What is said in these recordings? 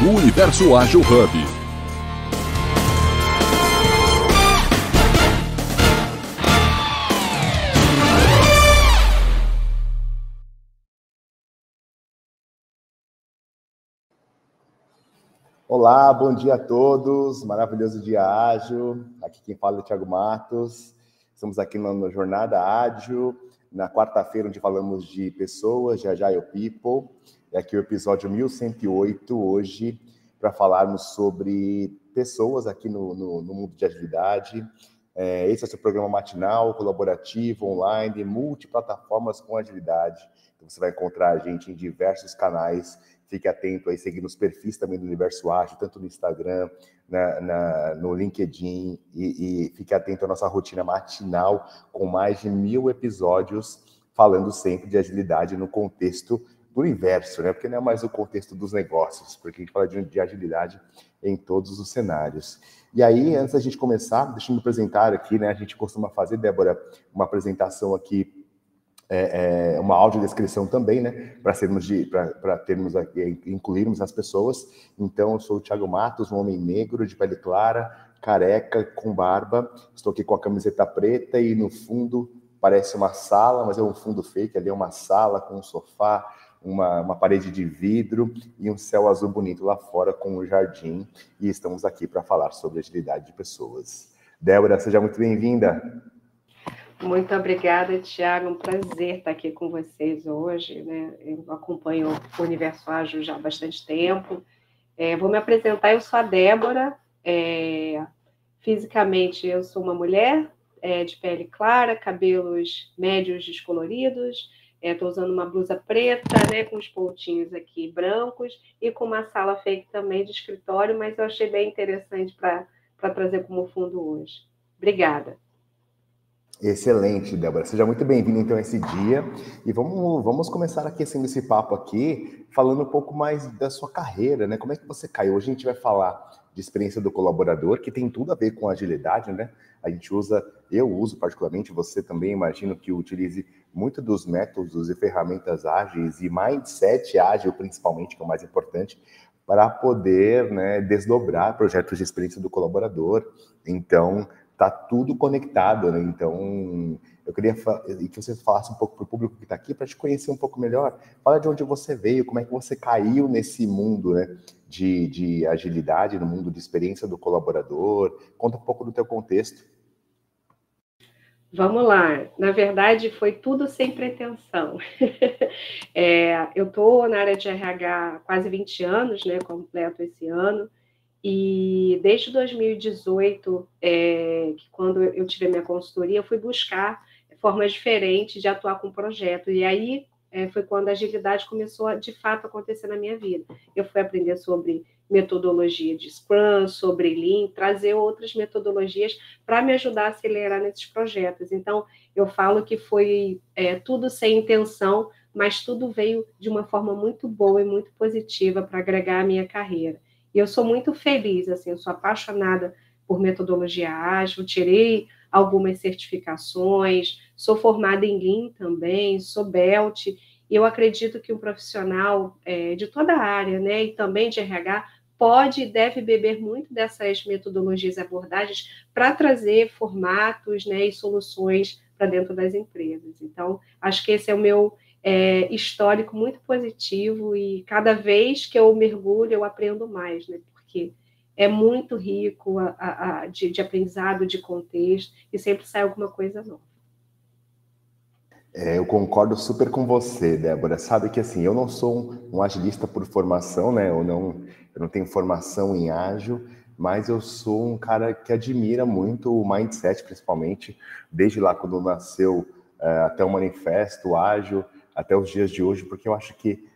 do Universo Ágil Hub. Olá, bom dia a todos. Maravilhoso dia ágil. Aqui quem fala é o Thiago Matos. Estamos aqui na Jornada Ágil, na quarta-feira, onde falamos de pessoas, de Agile People. É aqui o episódio 1108 hoje, para falarmos sobre pessoas aqui no, no, no mundo de agilidade. É, esse é o seu programa matinal, colaborativo, online, multiplataformas com agilidade. Então, você vai encontrar a gente em diversos canais. Fique atento aí, seguindo os perfis também do Universo Ágil, tanto no Instagram, na, na, no LinkedIn, e, e fique atento à nossa rotina matinal, com mais de mil episódios, falando sempre de agilidade no contexto do inverso, né? Porque não é mais o contexto dos negócios, porque a gente fala de, de agilidade em todos os cenários. E aí, antes da gente começar, deixa eu me apresentar aqui, né? A gente costuma fazer, Débora, uma apresentação aqui, é, é, uma audiodescrição também, né? Para sermos de, para termos aqui, incluirmos as pessoas. Então, eu sou o Thiago Matos, um homem negro, de pele clara, careca, com barba. Estou aqui com a camiseta preta e no fundo parece uma sala, mas é um fundo fake, ali é uma sala com um sofá, uma, uma parede de vidro e um céu azul bonito lá fora com um jardim. E estamos aqui para falar sobre agilidade de pessoas. Débora, seja muito bem-vinda. Muito obrigada, Tiago. Um prazer estar aqui com vocês hoje. Né? Eu acompanho o Universo Ágil já há bastante tempo. É, vou me apresentar, eu sou a Débora. É, fisicamente, eu sou uma mulher é, de pele clara, cabelos médios descoloridos, Estou é, usando uma blusa preta, né, com os pontinhos aqui brancos e com uma sala fake também de escritório, mas eu achei bem interessante para trazer como fundo hoje. Obrigada. Excelente, Débora. Seja muito bem-vinda então a esse dia. E vamos, vamos começar aquecendo esse papo aqui, falando um pouco mais da sua carreira, né? Como é que você caiu? Hoje a gente vai falar de experiência do colaborador, que tem tudo a ver com agilidade, né? A gente usa, eu uso particularmente, você também imagino que utilize muito dos métodos e ferramentas ágeis e mindset ágil, principalmente, que é o mais importante, para poder né, desdobrar projetos de experiência do colaborador. Então, tá tudo conectado, né? Então, eu queria que você falasse um pouco para o público que está aqui, para te conhecer um pouco melhor. Fala de onde você veio, como é que você caiu nesse mundo né, de, de agilidade, no mundo de experiência do colaborador. Conta um pouco do teu contexto. Vamos lá. Na verdade, foi tudo sem pretensão. é, eu estou na área de RH há quase 20 anos, né? Completo esse ano. E desde 2018, é, que quando eu tive a minha consultoria, eu fui buscar formas diferentes de atuar com o projeto. E aí é, foi quando a agilidade começou a, de fato, acontecer na minha vida. Eu fui aprender sobre metodologia de Scrum, sobre Lean, trazer outras metodologias para me ajudar a acelerar nesses projetos. Então, eu falo que foi é, tudo sem intenção, mas tudo veio de uma forma muito boa e muito positiva para agregar a minha carreira. E eu sou muito feliz, assim, eu sou apaixonada por metodologia ágil, tirei algumas certificações, sou formada em Lean também, sou BELT, e eu acredito que um profissional é, de toda a área, né, e também de RH, pode e deve beber muito dessas metodologias e abordagens para trazer formatos né, e soluções para dentro das empresas. Então, acho que esse é o meu é, histórico muito positivo e cada vez que eu mergulho, eu aprendo mais, né? Porque é muito rico a, a, a, de, de, aprendizado, de contexto, e sempre sai alguma coisa nova. É, eu concordo super com você, Débora. Sabe que assim, eu não sou um, um agilista por formação, né? Eu não, eu não tenho formação em ágil, mas eu sou um cara que admira muito o mindset, principalmente, desde lá quando nasceu uh, até o manifesto ágil, até os dias de hoje, porque eu acho que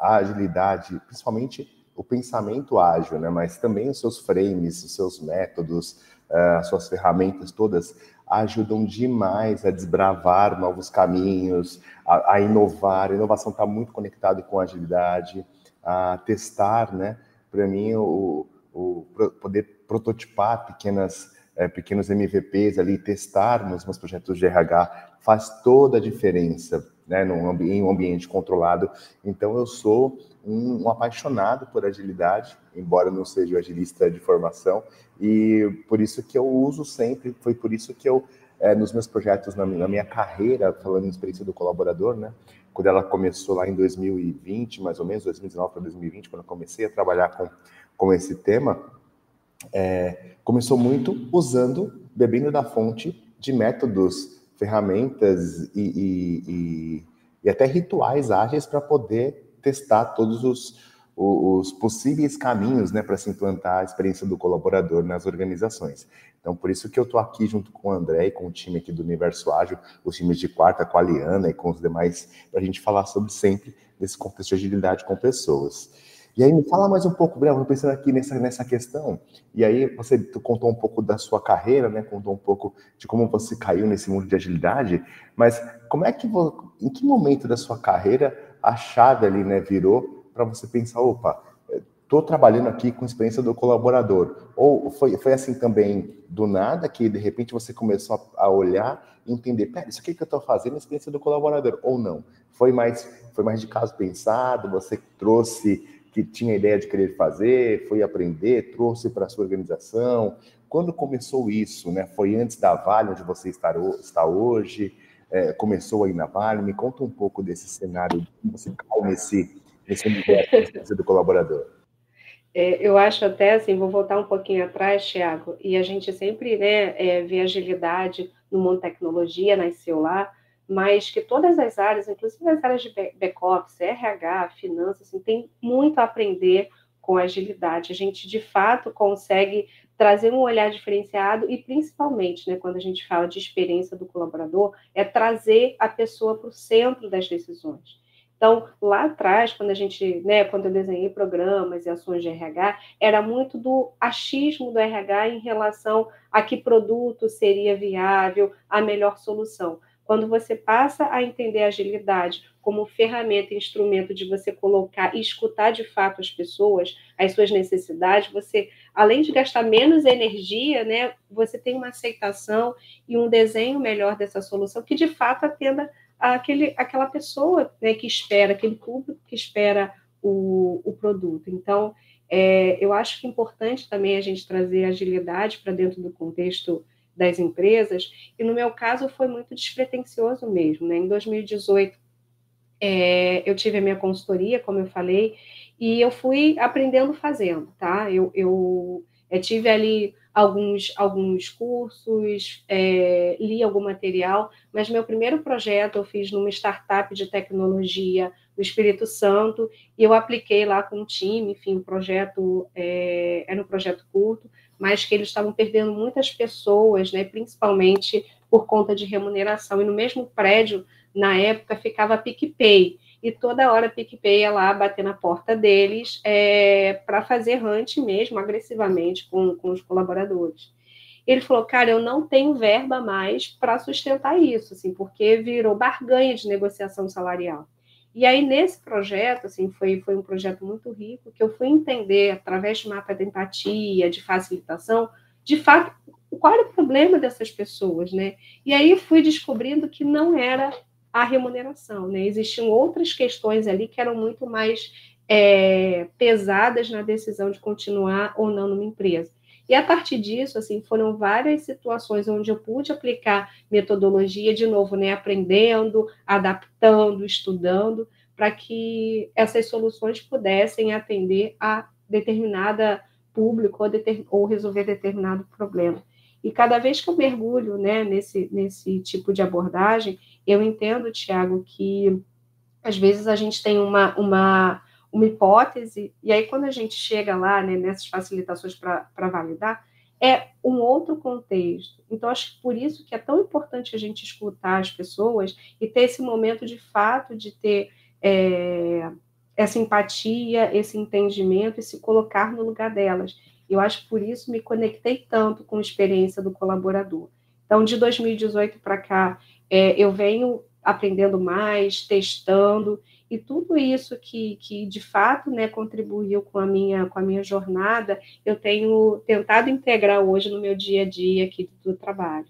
a, agilidade, principalmente o pensamento ágil, né, mas também os seus frames, os seus métodos, uh, as suas ferramentas todas ajudam demais a desbravar novos caminhos, a, a inovar. A inovação está muito conectada com a agilidade, a testar, né? Para mim, o, o, poder prototipar pequenas, é, pequenos MVPs ali, testar nos meus projetos de RH, faz toda a diferença, né? Num, em um ambiente controlado. Então, eu sou um, um, apaixonado por agilidade, embora não seja agilista de formação, e por isso que eu uso sempre, foi por isso que eu, é, nos meus projetos, na, na, minha carreira, falando em experiência do colaborador, né, quando ela começou lá em 2020, mais ou menos, 2019 para 2020, quando eu comecei a trabalhar com, com esse tema, é, começou muito usando, bebendo da fonte de métodos, ferramentas e, e, e, e até rituais ágeis para poder testar todos os, os possíveis caminhos né, para se implantar a experiência do colaborador nas organizações. Então, por isso que eu estou aqui junto com o André e com o time aqui do Universo Ágil, os times de quarta com a Liana e com os demais, para a gente falar sobre sempre desse contexto de agilidade com pessoas. E aí, me fala mais um pouco, Breno, pensando aqui nessa, nessa questão. E aí, você contou um pouco da sua carreira, né? Contou um pouco de como você caiu nesse mundo de agilidade. Mas como é que, em que momento da sua carreira a chave ali, né, virou para você pensar, opa, estou trabalhando aqui com experiência do colaborador. Ou foi, foi assim também, do nada, que de repente você começou a, a olhar e entender, pera, isso aqui que eu estou fazendo é experiência do colaborador, ou não? Foi mais, foi mais de caso pensado, você trouxe que tinha ideia de querer fazer, foi aprender, trouxe para a sua organização. Quando começou isso, né? Foi antes da Vale, onde você está, hoje? É, começou aí na Vale? Me conta um pouco desse cenário, como você cai nesse, nesse universo do colaborador. É, eu acho até assim, vou voltar um pouquinho atrás, Thiago, e a gente sempre né, é, vê agilidade no mundo tecnologia, nasceu lá, mas que todas as áreas, inclusive as áreas de back-office, RH, finanças, assim, tem muito a aprender com agilidade. A gente, de fato, consegue trazer um olhar diferenciado e, principalmente, né, quando a gente fala de experiência do colaborador, é trazer a pessoa para o centro das decisões. Então, lá atrás, quando a gente, né, quando eu desenhei programas e ações de RH, era muito do achismo do RH em relação a que produto seria viável, a melhor solução. Quando você passa a entender a agilidade como ferramenta, instrumento de você colocar e escutar de fato as pessoas, as suas necessidades, você, além de gastar menos energia, né, você tem uma aceitação e um desenho melhor dessa solução que de fato atenda aquele, aquela pessoa né, que espera, aquele público que espera o, o produto. Então, é, eu acho que é importante também a gente trazer agilidade para dentro do contexto das empresas, e no meu caso foi muito despretensioso mesmo. Né? Em 2018, é, eu tive a minha consultoria, como eu falei, e eu fui aprendendo fazendo, tá? Eu, eu, eu tive ali alguns, alguns cursos, é, li algum material, mas meu primeiro projeto eu fiz numa startup de tecnologia no Espírito Santo, e eu apliquei lá com um time, enfim, o projeto é, era um projeto curto, mas que eles estavam perdendo muitas pessoas, né, principalmente por conta de remuneração. E no mesmo prédio, na época, ficava PicPay. E toda hora PicPay ia lá bater na porta deles é, para fazer hunt mesmo, agressivamente, com, com os colaboradores. Ele falou, cara, eu não tenho verba mais para sustentar isso, assim, porque virou barganha de negociação salarial. E aí, nesse projeto, assim, foi, foi um projeto muito rico, que eu fui entender, através de mapa de empatia, de facilitação, de fato, qual era o problema dessas pessoas, né? E aí fui descobrindo que não era a remuneração, né? Existiam outras questões ali que eram muito mais é, pesadas na decisão de continuar ou não numa empresa. E a partir disso, assim, foram várias situações onde eu pude aplicar metodologia, de novo, né, aprendendo, adaptando, estudando, para que essas soluções pudessem atender a determinada público ou, deter, ou resolver determinado problema. E cada vez que eu mergulho né, nesse, nesse tipo de abordagem, eu entendo, Tiago, que às vezes a gente tem uma, uma uma hipótese, e aí quando a gente chega lá, né, nessas facilitações para validar, é um outro contexto. Então, acho que por isso que é tão importante a gente escutar as pessoas e ter esse momento de fato de ter é, essa empatia, esse entendimento e se colocar no lugar delas. Eu acho que por isso me conectei tanto com a experiência do colaborador. Então, de 2018 para cá, é, eu venho aprendendo mais, testando, e tudo isso que, que de fato né, contribuiu com a, minha, com a minha jornada, eu tenho tentado integrar hoje no meu dia a dia aqui do trabalho.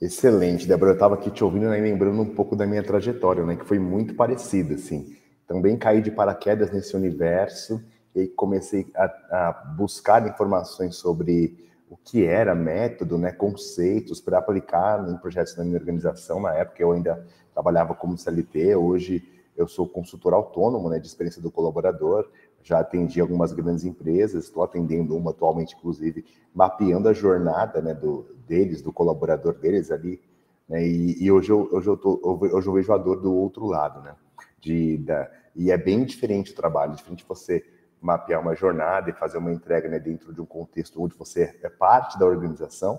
Excelente, Débora. Eu estava aqui te ouvindo e lembrando um pouco da minha trajetória, né, que foi muito parecida, assim. também caí de paraquedas nesse universo e comecei a, a buscar informações sobre o que era método, né, conceitos para aplicar em projetos da minha organização. Na época eu ainda trabalhava como CLT, hoje eu sou consultor autônomo né, de experiência do colaborador, já atendi algumas grandes empresas, estou atendendo uma atualmente, inclusive, mapeando a jornada né, do, deles, do colaborador deles ali, né, e, e, hoje, eu, hoje, eu tô, hoje eu vejo a dor do outro lado, né, de, da, e é bem diferente o trabalho, diferente você mapear uma jornada e fazer uma entrega né, dentro de um contexto onde você é parte da organização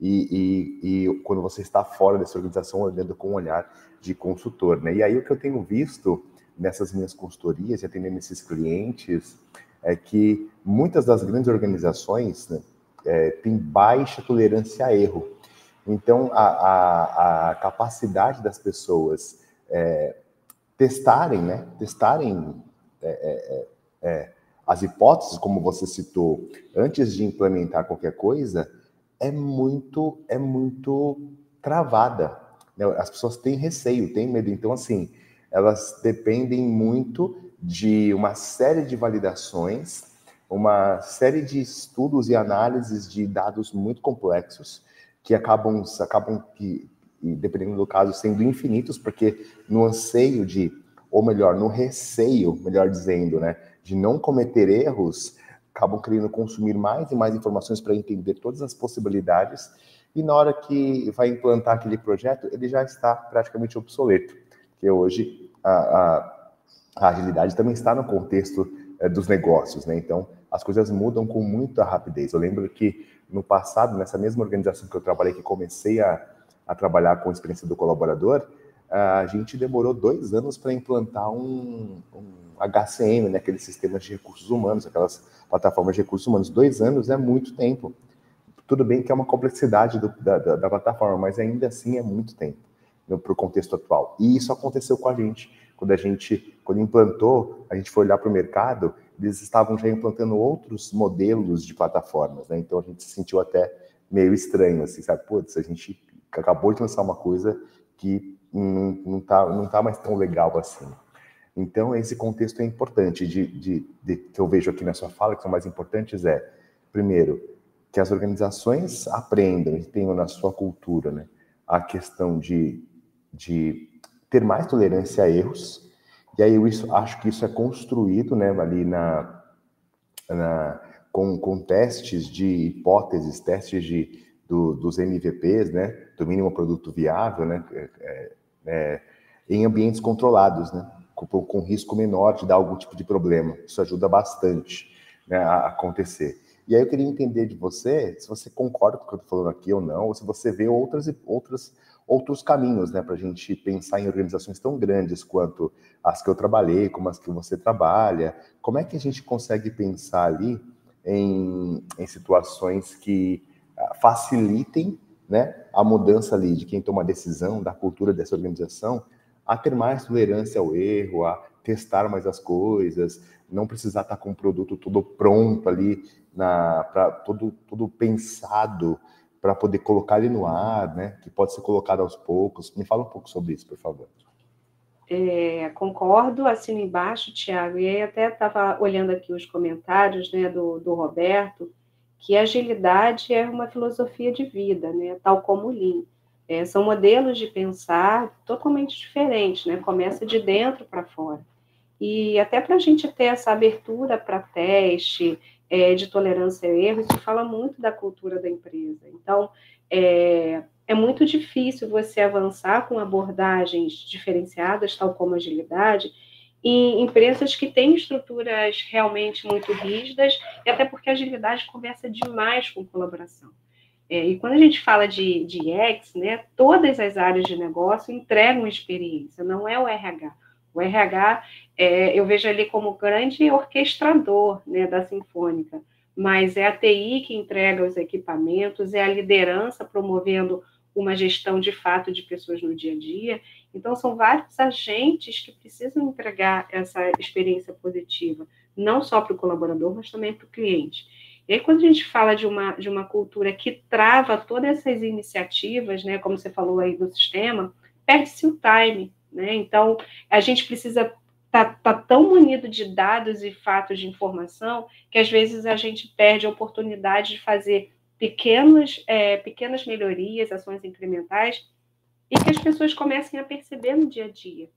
e, e, e, quando você está fora dessa organização olhando com um olhar de consultor. Né? E aí o que eu tenho visto nessas minhas consultorias e atendendo esses clientes é que muitas das grandes organizações né, é, têm baixa tolerância a erro. Então, a, a, a capacidade das pessoas é, testarem, né, testarem é, é, é, é as hipóteses, como você citou, antes de implementar qualquer coisa, é muito, é muito travada. Né? As pessoas têm receio, têm medo. Então, assim, elas dependem muito de uma série de validações, uma série de estudos e análises de dados muito complexos que acabam, acabam que, dependendo do caso, sendo infinitos, porque no anseio de, ou melhor, no receio, melhor dizendo, né, de não cometer erros, acabam querendo consumir mais e mais informações para entender todas as possibilidades, e na hora que vai implantar aquele projeto, ele já está praticamente obsoleto, porque hoje a, a, a agilidade também está no contexto é, dos negócios, né? Então, as coisas mudam com muita rapidez. Eu lembro que no passado, nessa mesma organização que eu trabalhei, que comecei a, a trabalhar com a experiência do colaborador, a gente demorou dois anos para implantar um, um HCM, né, aqueles sistemas de recursos humanos, aquelas plataformas de recursos humanos. Dois anos é muito tempo. Tudo bem que é uma complexidade do, da, da, da, plataforma, mas ainda assim é muito tempo para o contexto atual. E isso aconteceu com a gente. Quando a gente, quando implantou, a gente foi olhar para o mercado, eles estavam já implantando outros modelos de plataformas, né? Então a gente se sentiu até meio estranho, assim, sabe? Putz, a gente acabou de lançar uma coisa que não, não, tá, não tá mais tão legal assim. Então, esse contexto é importante, de, de, de, que eu vejo aqui na sua fala, que são mais importantes, é, primeiro, que as organizações aprendam e tenham na sua cultura né, a questão de, de ter mais tolerância a erros, e aí eu isso, acho que isso é construído né, ali na, na, com, com testes de hipóteses, testes de, do, dos MVPs, né, do mínimo produto viável, né, é, é, em ambientes controlados, né? com, com risco menor de dar algum tipo de problema. Isso ajuda bastante né, a acontecer. E aí eu queria entender de você se você concorda com o que eu estou falando aqui ou não, ou se você vê outras, outras, outros caminhos né, para a gente pensar em organizações tão grandes quanto as que eu trabalhei, como as que você trabalha. Como é que a gente consegue pensar ali em, em situações que ah, facilitem né, a mudança ali de quem toma a decisão, da cultura dessa organização, a ter mais tolerância ao erro, a testar mais as coisas, não precisar estar com o produto todo pronto ali, na, pra, todo, todo pensado para poder colocar ele no ar, né? Que pode ser colocado aos poucos. Me fala um pouco sobre isso, por favor. É, concordo, assino embaixo, Tiago, e aí até estava olhando aqui os comentários né, do, do Roberto, que agilidade é uma filosofia de vida, né, tal como o Lean. É, são modelos de pensar totalmente diferentes, né? Começa de dentro para fora. E até para a gente ter essa abertura para teste, é, de tolerância a erro, isso fala muito da cultura da empresa. Então, é, é muito difícil você avançar com abordagens diferenciadas, tal como agilidade, em empresas que têm estruturas realmente muito rígidas, e até porque a agilidade conversa demais com colaboração. É, e quando a gente fala de, de X, né, todas as áreas de negócio entregam experiência, não é o RH. O RH, é, eu vejo ali como grande orquestrador né, da Sinfônica, mas é a TI que entrega os equipamentos, é a liderança promovendo uma gestão de fato de pessoas no dia a dia. Então, são vários agentes que precisam entregar essa experiência positiva, não só para o colaborador, mas também para o cliente. E aí, quando a gente fala de uma, de uma cultura que trava todas essas iniciativas, né, como você falou aí do sistema, perde-se o time. Né? Então, a gente precisa está tá tão munido de dados e fatos de informação que às vezes a gente perde a oportunidade de fazer pequenas, é, pequenas melhorias, ações incrementais, e que as pessoas comecem a perceber no dia a dia.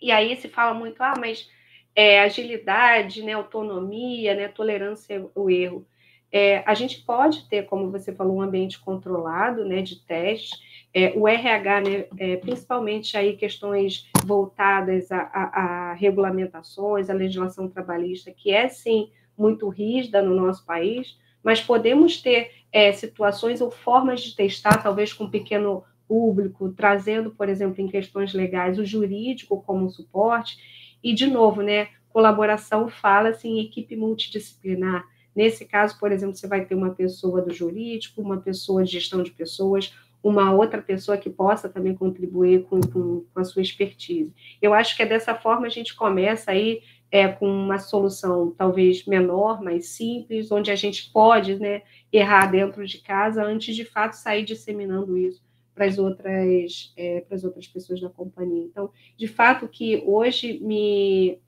E aí se fala muito, ah, mas é, agilidade, né, autonomia, né, tolerância ao erro. É, a gente pode ter, como você falou, um ambiente controlado, né, de testes. É, o RH, né, é, principalmente aí questões voltadas a, a, a, regulamentações, a legislação trabalhista, que é sim muito rígida no nosso país, mas podemos ter é, situações ou formas de testar, talvez com um pequeno público, trazendo, por exemplo, em questões legais, o jurídico como suporte. E, de novo, né, colaboração fala-se em equipe multidisciplinar Nesse caso, por exemplo, você vai ter uma pessoa do jurídico, uma pessoa de gestão de pessoas, uma outra pessoa que possa também contribuir com, com, com a sua expertise. Eu acho que é dessa forma a gente começa aí é, com uma solução talvez menor, mais simples, onde a gente pode né, errar dentro de casa antes de fato sair disseminando isso para as outras é, para as outras pessoas da companhia. Então, de fato que hoje me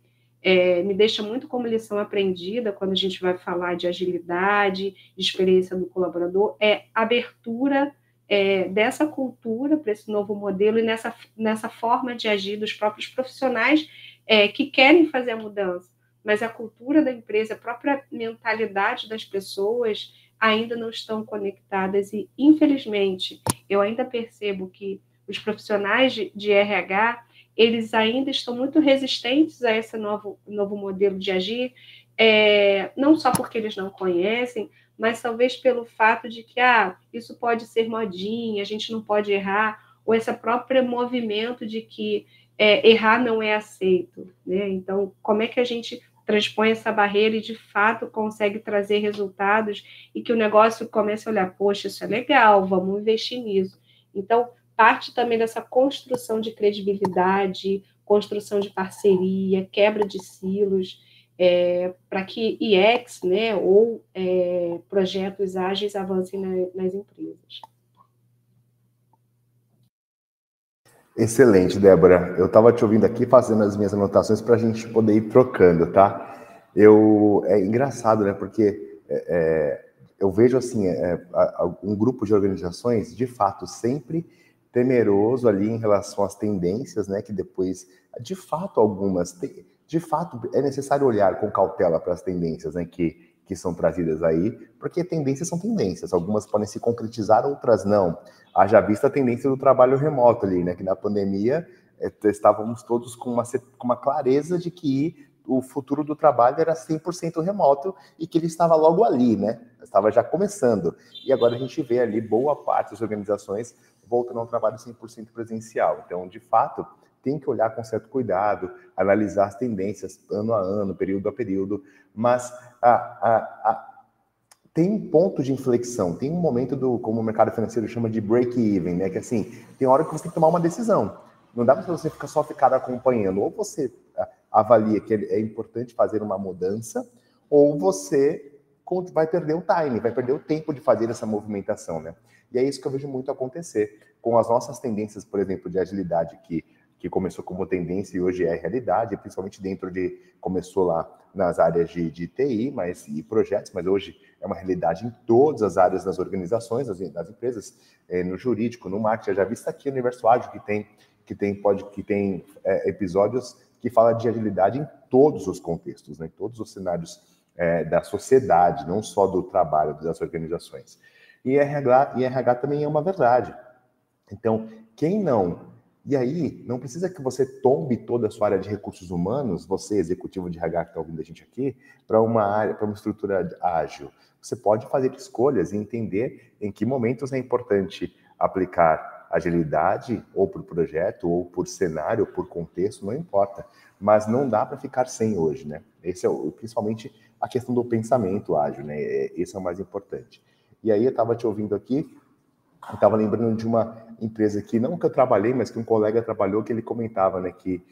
é, me deixa muito como lição aprendida quando a gente vai falar de agilidade, de experiência do colaborador, é abertura é, dessa cultura para esse novo modelo e nessa, nessa forma de agir dos próprios profissionais é, que querem fazer a mudança. Mas a cultura da empresa, a própria mentalidade das pessoas ainda não estão conectadas e, infelizmente, eu ainda percebo que os profissionais de, de RH eles ainda estão muito resistentes a esse novo, novo modelo de agir, é, não só porque eles não conhecem, mas talvez pelo fato de que ah, isso pode ser modinha, a gente não pode errar, ou esse próprio movimento de que é, errar não é aceito. Né? Então, como é que a gente transpõe essa barreira e de fato consegue trazer resultados e que o negócio comece a olhar, poxa, isso é legal, vamos investir nisso. Então, parte também dessa construção de credibilidade, construção de parceria, quebra de silos, é, para que IEX, né, ou é, projetos ágeis avancem na, nas empresas. Excelente, Débora. Eu estava te ouvindo aqui fazendo as minhas anotações para a gente poder ir trocando, tá? Eu é engraçado, né? Porque é, é eu vejo assim é, um grupo de organizações, de fato, sempre temeroso ali em relação às tendências, né? Que depois, de fato, algumas, de fato, é necessário olhar com cautela para as tendências, né? Que que são trazidas aí, porque tendências são tendências, algumas podem se concretizar, outras não. Haja vista a tendência do trabalho remoto ali, né? Que na pandemia é, estávamos todos com uma, com uma clareza de que o futuro do trabalho era 100% remoto e que ele estava logo ali, né? Estava já começando. E agora a gente vê ali boa parte das organizações voltando ao trabalho 100% presencial. Então, de fato, tem que olhar com certo cuidado, analisar as tendências ano a ano, período a período, mas a, a, tem um ponto de inflexão, tem um momento do, como o mercado financeiro chama de break-even, né? Que assim, tem hora que você tem que tomar uma decisão. Não dá para você ficar só ficar acompanhando. Ou você avalia que é importante fazer uma mudança, ou você vai perder o time, vai perder o tempo de fazer essa movimentação, né? E é isso que eu vejo muito acontecer com as nossas tendências, por exemplo, de agilidade, que, que começou como tendência e hoje é realidade, principalmente dentro de. começou lá nas áreas de, de TI mas, e projetos, mas hoje é uma realidade em todas as áreas das organizações, das, das empresas, é, no jurídico, no marketing. Eu já vi isso aqui no Universo Ágil, que tem, que tem, pode, que tem é, episódios que fala de agilidade em todos os contextos, né, em todos os cenários é, da sociedade, não só do trabalho das organizações. E RH, e RH também é uma verdade. Então, quem não. E aí, não precisa que você tombe toda a sua área de recursos humanos, você, executivo de RH que está ouvindo a gente aqui, para uma área, para uma estrutura ágil. Você pode fazer escolhas e entender em que momentos é importante aplicar agilidade, ou por projeto, ou por cenário, ou por contexto, não importa. Mas não dá para ficar sem hoje, né? Esse é o, principalmente a questão do pensamento ágil, né? É, esse é o mais importante. E aí eu estava te ouvindo aqui, eu estava lembrando de uma empresa que não que eu trabalhei, mas que um colega trabalhou, que ele comentava, né, que,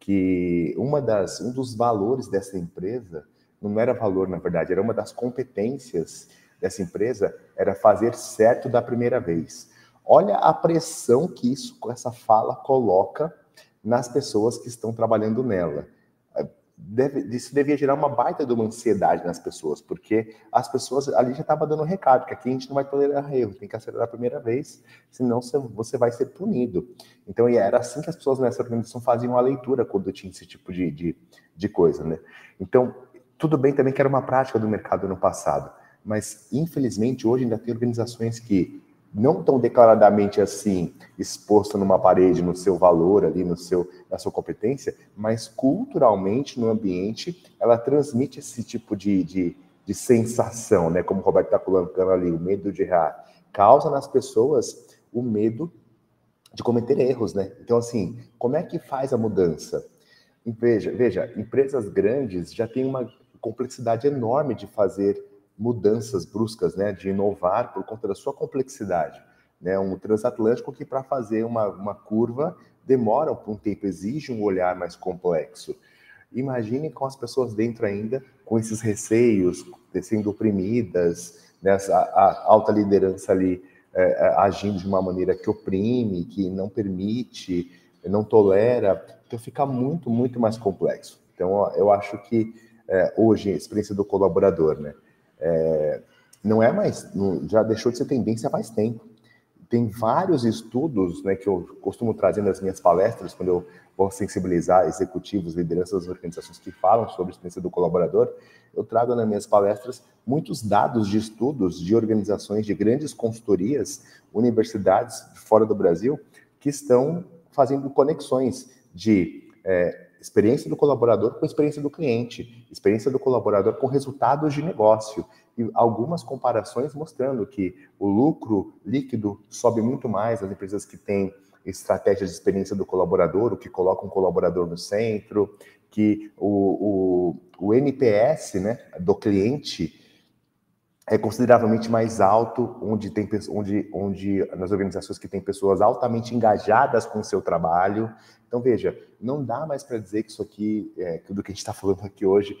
que uma das, um dos valores dessa empresa, não era valor, na verdade, era uma das competências dessa empresa, era fazer certo da primeira vez. Olha a pressão que isso, essa fala coloca nas pessoas que estão trabalhando nela. deve, isso devia gerar uma baita de uma ansiedade nas pessoas, porque as pessoas ali já estavam dando recado, que aqui a gente não vai tolerar erro, tem que acelerar a primeira vez, senão você vai ser punido. Então, era assim que as pessoas nessa organização faziam a leitura quando tinha esse tipo de, de, de coisa, né? Então, tudo bem também que era uma prática do mercado no passado, mas infelizmente hoje ainda tem organizações que não tão declaradamente assim exposto numa parede no seu valor ali, no seu na sua competência, mas culturalmente no ambiente ela transmite esse tipo de, de, de sensação, né? Como o Roberto está colocando ali, o medo de errar, causa nas pessoas o medo de cometer erros, né? Então assim, como é que faz a mudança? Veja, veja, empresas grandes já têm uma complexidade enorme de fazer mudanças bruscas, né, de inovar por conta da sua complexidade. Né, um transatlântico que para fazer uma, uma curva demora um tempo, exige um olhar mais complexo. Imagine com as pessoas dentro ainda, com esses receios, sendo oprimidas, né, a, alta liderança ali é, é, agindo de uma maneira que oprime, que não permite, não tolera, então fica muito, muito mais complexo. Então, eu acho que é, hoje a experiência do colaborador, né? é, não é mais, não, já deixou de ser tendência faz tempo. Tem vários estudos né, que eu costumo trazer nas minhas palestras, quando eu vou sensibilizar executivos, lideranças das organizações que falam sobre a experiência do colaborador, eu trago nas minhas palestras muitos dados de estudos de organizações, de grandes consultorias, universidades fora do Brasil, que estão fazendo conexões de é, experiência do colaborador com experiência do cliente, experiência do colaborador com resultados de negócio e algumas comparações mostrando que o lucro líquido sobe muito mais nas empresas que têm estratégias de experiência do colaborador, o que coloca um colaborador no centro, que o, o, o NPS né, do cliente é consideravelmente mais alto, onde tem onde, onde nas organizações que têm pessoas altamente engajadas com o seu trabalho. Então veja, não dá mais para dizer que isso aqui, é, do que a gente está falando aqui hoje,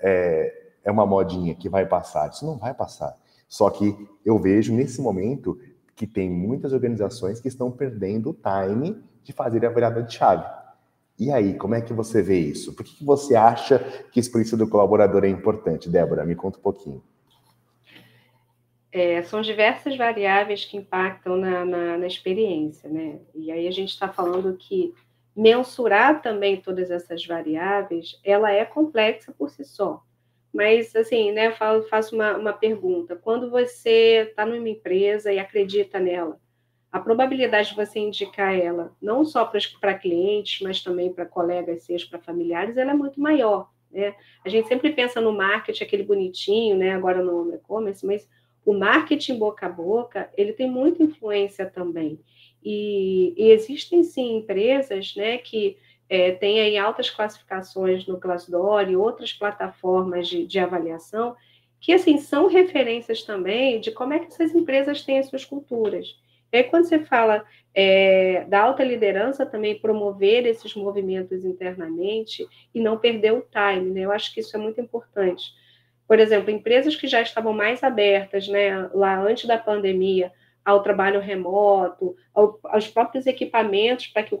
é, é uma modinha que vai passar. Isso não vai passar. Só que eu vejo nesse momento que tem muitas organizações que estão perdendo o time de fazer a virada de chave. E aí, como é que você vê isso? Por que, que você acha que a experiência do colaborador é importante? Débora, me conta um pouquinho. É, são diversas variáveis que impactam na, na, na experiência, né? E aí a gente está falando que mensurar também todas essas variáveis, ela é complexa por si só. Mas, assim, né, eu faço uma, uma pergunta. Quando você está numa empresa e acredita nela, a probabilidade de você indicar ela, não só para clientes, mas também para colegas seus, para familiares, ela é muito maior. Né? A gente sempre pensa no marketing, aquele bonitinho, né? agora no e-commerce, mas o marketing boca a boca, ele tem muita influência também. E, e existem sim empresas né, que é, têm aí altas classificações no Glassdoor e outras plataformas de, de avaliação, que assim são referências também de como é que essas empresas têm as suas culturas. E aí, quando você fala é, da alta liderança, também promover esses movimentos internamente e não perder o time, né? Eu acho que isso é muito importante. Por exemplo, empresas que já estavam mais abertas, né, lá antes da pandemia, ao trabalho remoto, ao, aos próprios equipamentos para que,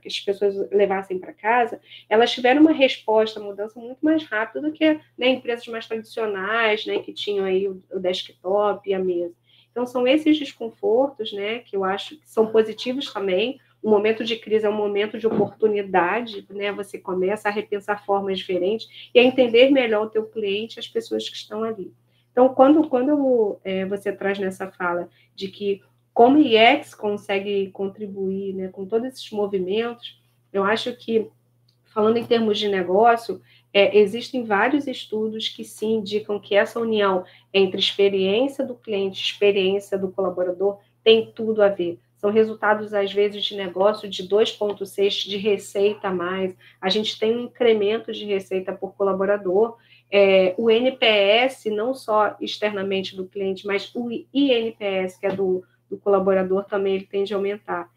que, as pessoas levassem para casa, elas tiveram uma resposta, uma mudança muito mais rápida do que né, empresas mais tradicionais, né, que tinham aí o, o desktop e a mesa. Então, são esses desconfortos né, que eu acho que são positivos também, o momento de crise é um momento de oportunidade, né? Você começa a repensar formas diferentes e a entender melhor o teu cliente, as pessoas que estão ali. Então, quando, quando é, você traz nessa fala de que como IEX consegue contribuir né, com todos esses movimentos, eu acho que, falando em termos de negócio, é, existem vários estudos que sim indicam que essa união entre experiência do cliente, experiência do colaborador, tem tudo a ver são resultados, às vezes, de negócio de 2,6 de receita a mais. A gente tem um incremento de receita por colaborador. É, o NPS, não só externamente do cliente, mas o INPS, que é do, do colaborador, também ele tende a aumentar.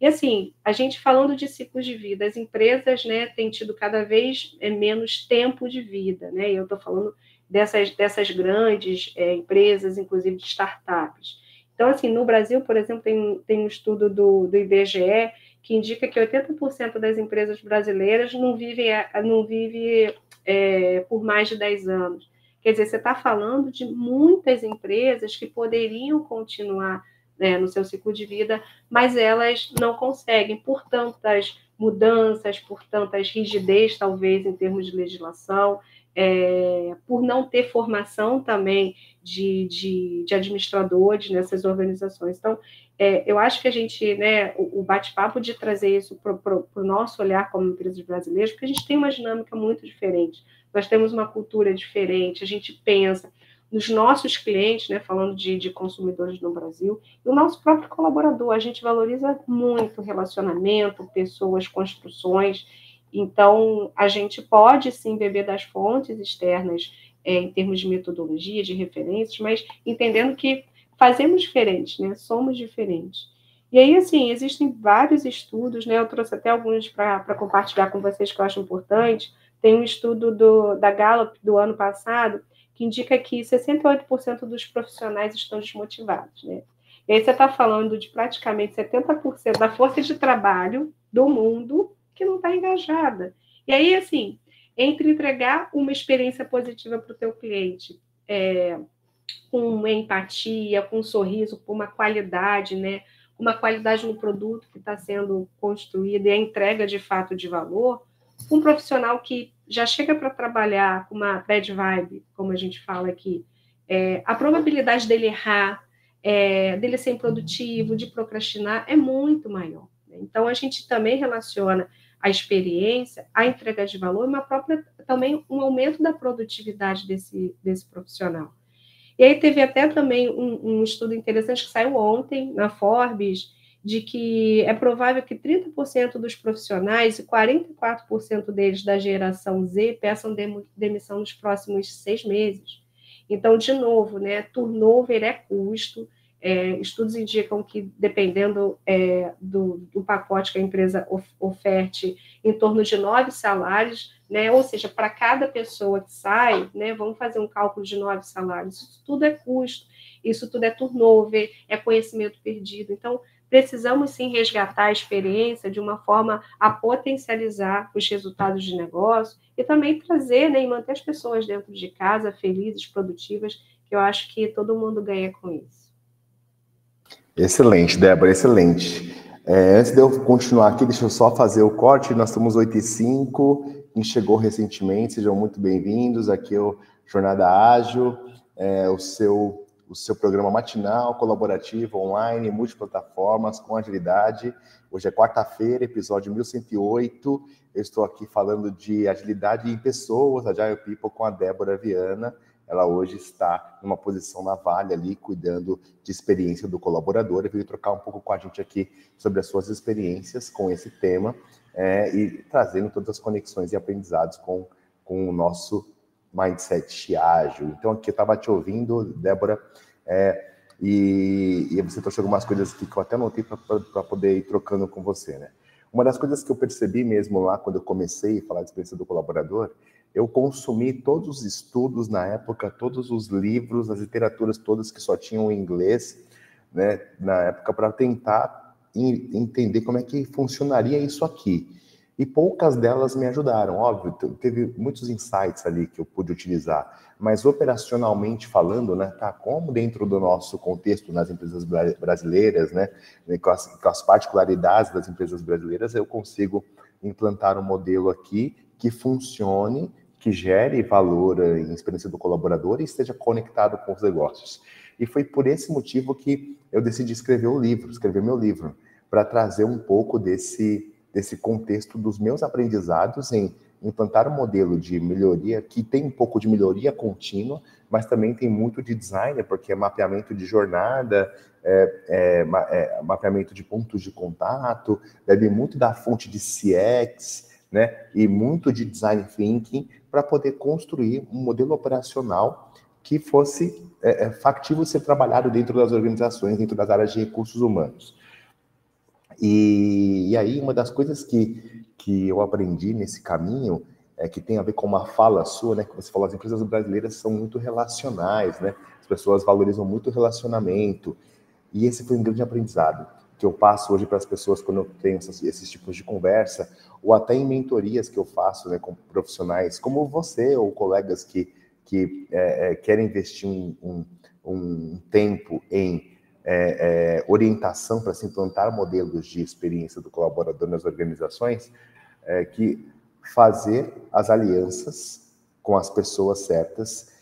E assim, a gente falando de ciclos de vida, as empresas né, têm tido cada vez é, menos tempo de vida, né? E eu estou falando dessas, dessas grandes é, empresas, inclusive de startups. Então, assim, no Brasil, por exemplo, tem, tem um estudo do, do IBGE que indica que 80% das empresas brasileiras não vivem, não vive é, por mais de 10 anos. Quer dizer, você está falando de muitas empresas que poderiam continuar né, no seu ciclo de vida, mas elas não conseguem, por tantas mudanças, por tantas rigidez, talvez, em termos de legislação, é, por não ter formação também de, de, de administradores nessas organizações. Então, é, eu acho que a gente, né, o, o bate-papo de trazer isso para o nosso olhar como empresas brasileiras, porque a gente tem uma dinâmica muito diferente, nós temos uma cultura diferente, a gente pensa nos nossos clientes, né, falando de, de consumidores no Brasil, e o nosso próprio colaborador, a gente valoriza muito relacionamento, pessoas, construções, então, a gente pode sim beber das fontes externas é, em termos de metodologia, de referências, mas entendendo que fazemos diferente, né? Somos diferentes. E aí, assim, existem vários estudos, né? Eu trouxe até alguns para compartilhar com vocês que eu acho importante. Tem um estudo do, da Gallup do ano passado que indica que 68% dos profissionais estão desmotivados, né? E aí você está falando de praticamente 70% da força de trabalho do mundo que não está engajada. E aí, assim, entre entregar uma experiência positiva para o teu cliente, é, com empatia, com um sorriso, com uma qualidade, né? Uma qualidade no produto que está sendo construído e a entrega de fato de valor, um profissional que já chega para trabalhar com uma bad vibe, como a gente fala aqui, é, a probabilidade dele errar, é, dele ser improdutivo, de procrastinar, é muito maior. Né? Então, a gente também relaciona a experiência, a entrega de valor uma própria, também um aumento da produtividade desse, desse profissional. E aí teve até também um, um estudo interessante que saiu ontem na Forbes, de que é provável que 30% dos profissionais e 44% deles da geração Z peçam demissão nos próximos seis meses. Então, de novo, né, turnover é custo, é, estudos indicam que, dependendo é, do, do, pacote que a empresa of, oferte, em torno de nove salários, né? ou seja, para cada pessoa que sai, né, vamos fazer um cálculo de nove salários. Isso tudo é custo, isso tudo é turnover, é conhecimento perdido. Então, precisamos sim resgatar a experiência de uma forma a potencializar os resultados de negócio e também trazer né, e manter as pessoas dentro de casa felizes, produtivas, que eu acho que todo mundo ganha com isso. Excelente, Débora, excelente. É, antes de eu continuar aqui, deixa eu só fazer o corte. Nós estamos 8 e 5. Quem chegou recentemente, sejam muito bem-vindos. Aqui é o Jornada Ágil, é, o, seu, o seu programa matinal, colaborativo, online, multiplataformas, com agilidade. Hoje é quarta-feira, episódio 1108. Eu estou aqui falando de agilidade em pessoas, Agile People, com a Débora Viana ela hoje está numa posição na Vale ali, cuidando de experiência do colaborador, e veio trocar um pouco com a gente aqui sobre as suas experiências com esse tema é, e trazendo todas as conexões e aprendizados com, com o nosso mindset ágil. Então, aqui eu estava te ouvindo, Débora, é, e, e, você trouxe algumas coisas aqui que eu até anotei para poder ir trocando com você, né? Uma das coisas que eu percebi mesmo lá quando eu comecei a falar de experiência do colaborador eu consumi todos os estudos na época, todos os livros, as literaturas todas que só tinham inglês, né, na época, para tentar entender como é que funcionaria isso aqui. E poucas delas me ajudaram, óbvio, teve muitos insights ali que eu pude utilizar, mas operacionalmente falando, né, tá, como dentro do nosso contexto nas empresas brasileiras, né, com as, com as particularidades das empresas brasileiras, eu consigo implantar um modelo aqui que funcione, que gere valor em experiência do colaborador e esteja conectado com os negócios. E foi por esse motivo que eu decidi escrever o livro, escrever meu livro, para trazer um pouco desse, desse contexto dos meus aprendizados em implantar um modelo de melhoria que tem um pouco de melhoria contínua, mas também tem muito de design, porque é mapeamento de jornada, é, é, é mapeamento de pontos de contato, bebe muito da fonte de CX, né, e muito de design thinking para poder construir um modelo operacional que fosse é, é, factível ser trabalhado dentro das organizações, dentro das áreas de recursos humanos. E, e aí, uma das coisas que, que eu aprendi nesse caminho é que tem a ver com uma fala sua, né? Que você falou, as empresas brasileiras são muito relacionais, né? As pessoas valorizam muito o relacionamento. E esse foi um grande aprendizado que eu passo hoje para as pessoas quando eu tenho esses, tipos de conversa, ou até em mentorias que eu faço né, com profissionais como você ou colegas que, que é, é, querem investir um, um, um tempo em é, é, orientação para se implantar modelos de experiência do colaborador nas organizações, é, que fazer as alianças com as pessoas certas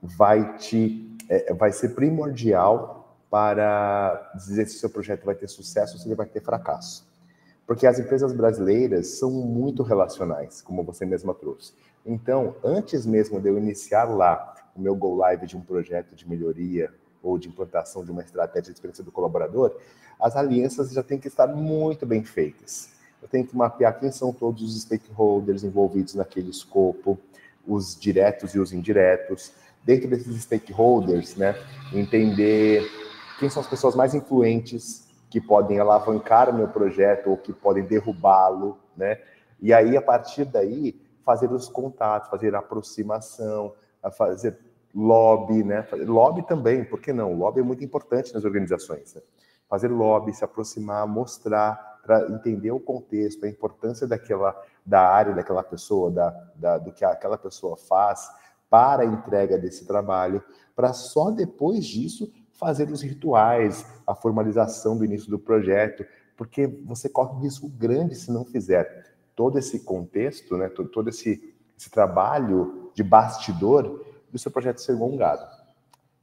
vai te é, vai ser primordial para dizer se o seu projeto vai ter sucesso ou se ele vai ter fracasso. Porque as empresas brasileiras são muito relacionais, como você mesma trouxe. Então, antes mesmo de eu iniciar lá o meu go live de um projeto de melhoria ou de implantação de uma estratégia de experiência do colaborador, as alianças já têm que estar muito bem feitas. Eu tenho que mapear quem são todos os stakeholders envolvidos naquele escopo, os diretos e os indiretos. Dentro desses stakeholders, né, entender quem são as pessoas mais influentes que podem alavancar o meu projeto ou que podem derrubá-lo, né? E aí, a partir daí, fazer os contatos, fazer a aproximação, a fazer lobby, né? Lobby também, por que não? Lobby é muito importante nas organizações. Né? Fazer lobby, se aproximar, mostrar, para entender o contexto, a importância daquela da área daquela pessoa, da, da, do que aquela pessoa faz para a entrega desse trabalho, para só depois disso fazer os rituais, a formalização do início do projeto, porque você corre um risco grande se não fizer todo esse contexto, né, todo, todo esse, esse trabalho de bastidor do seu projeto ser gongado.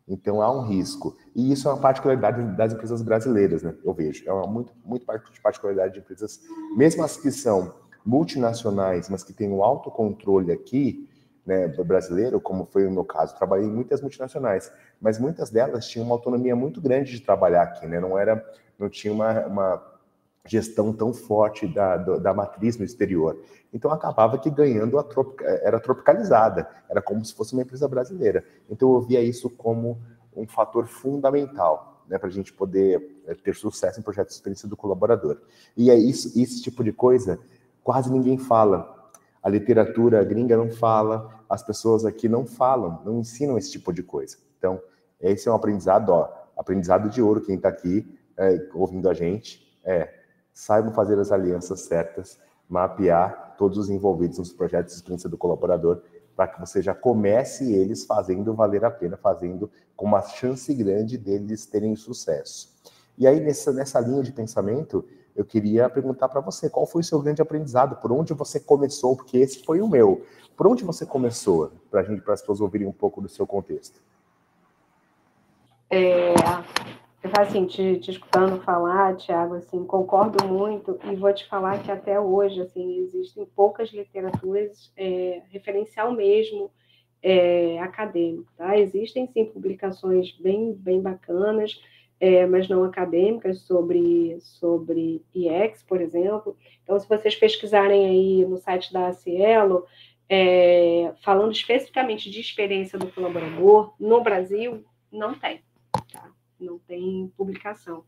Então há um risco. E isso é uma particularidade das empresas brasileiras, né? Eu vejo. É uma muito, muito particularidade de empresas, mesmo as que são multinacionais, mas que têm um autocontrole aqui, né, brasileiro, como foi o meu caso. Trabalhei em muitas multinacionais, mas muitas delas tinham uma autonomia muito grande de trabalhar aqui, né? Não era, não tinha uma, uma gestão tão forte da, da matriz no exterior. Então acabava que ganhando a tropic, era tropicalizada, era como se fosse uma empresa brasileira. Então eu via isso como um fator fundamental né, para a gente poder é, ter sucesso em projetos de experiência do colaborador. E é isso, esse tipo de coisa quase ninguém fala. A literatura gringa não fala, as pessoas aqui não falam, não ensinam esse tipo de coisa. Então, esse é um aprendizado, ó, aprendizado de ouro. Quem está aqui é, ouvindo a gente, é saibam fazer as alianças certas, mapear todos os envolvidos nos projetos de experiência do colaborador, para que você já comece eles fazendo valer a pena, fazendo com uma chance grande deles terem sucesso. E aí, nessa, nessa linha de pensamento, eu queria perguntar para você, qual foi o seu grande aprendizado? Por onde você começou? Porque esse foi o meu. Por onde você começou? Para as pessoas ouvirem um pouco do seu contexto. É, assim, te, te escutando falar, Tiago, assim, concordo muito e vou te falar que até hoje, assim, existem poucas literaturas é, referencial mesmo é, acadêmico, tá? Existem sim publicações bem, bem bacanas, é, mas não acadêmicas sobre sobre IEX, por exemplo. Então, se vocês pesquisarem aí no site da Cielo, é, falando especificamente de experiência do colaborador no Brasil, não tem não tem publicação.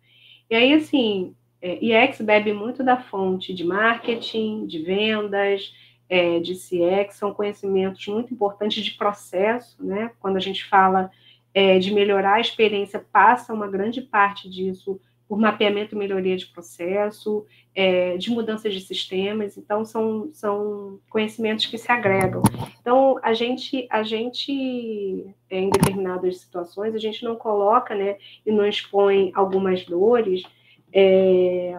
E aí, assim, é, IEX bebe muito da fonte de marketing, de vendas, é, de CX, são conhecimentos muito importantes de processo, né? Quando a gente fala é, de melhorar a experiência, passa uma grande parte disso por mapeamento e melhoria de processo, é, de mudanças de sistemas, então são, são conhecimentos que se agregam. Então, a gente, a gente é, em determinadas situações, a gente não coloca, né, e não expõe algumas dores, é,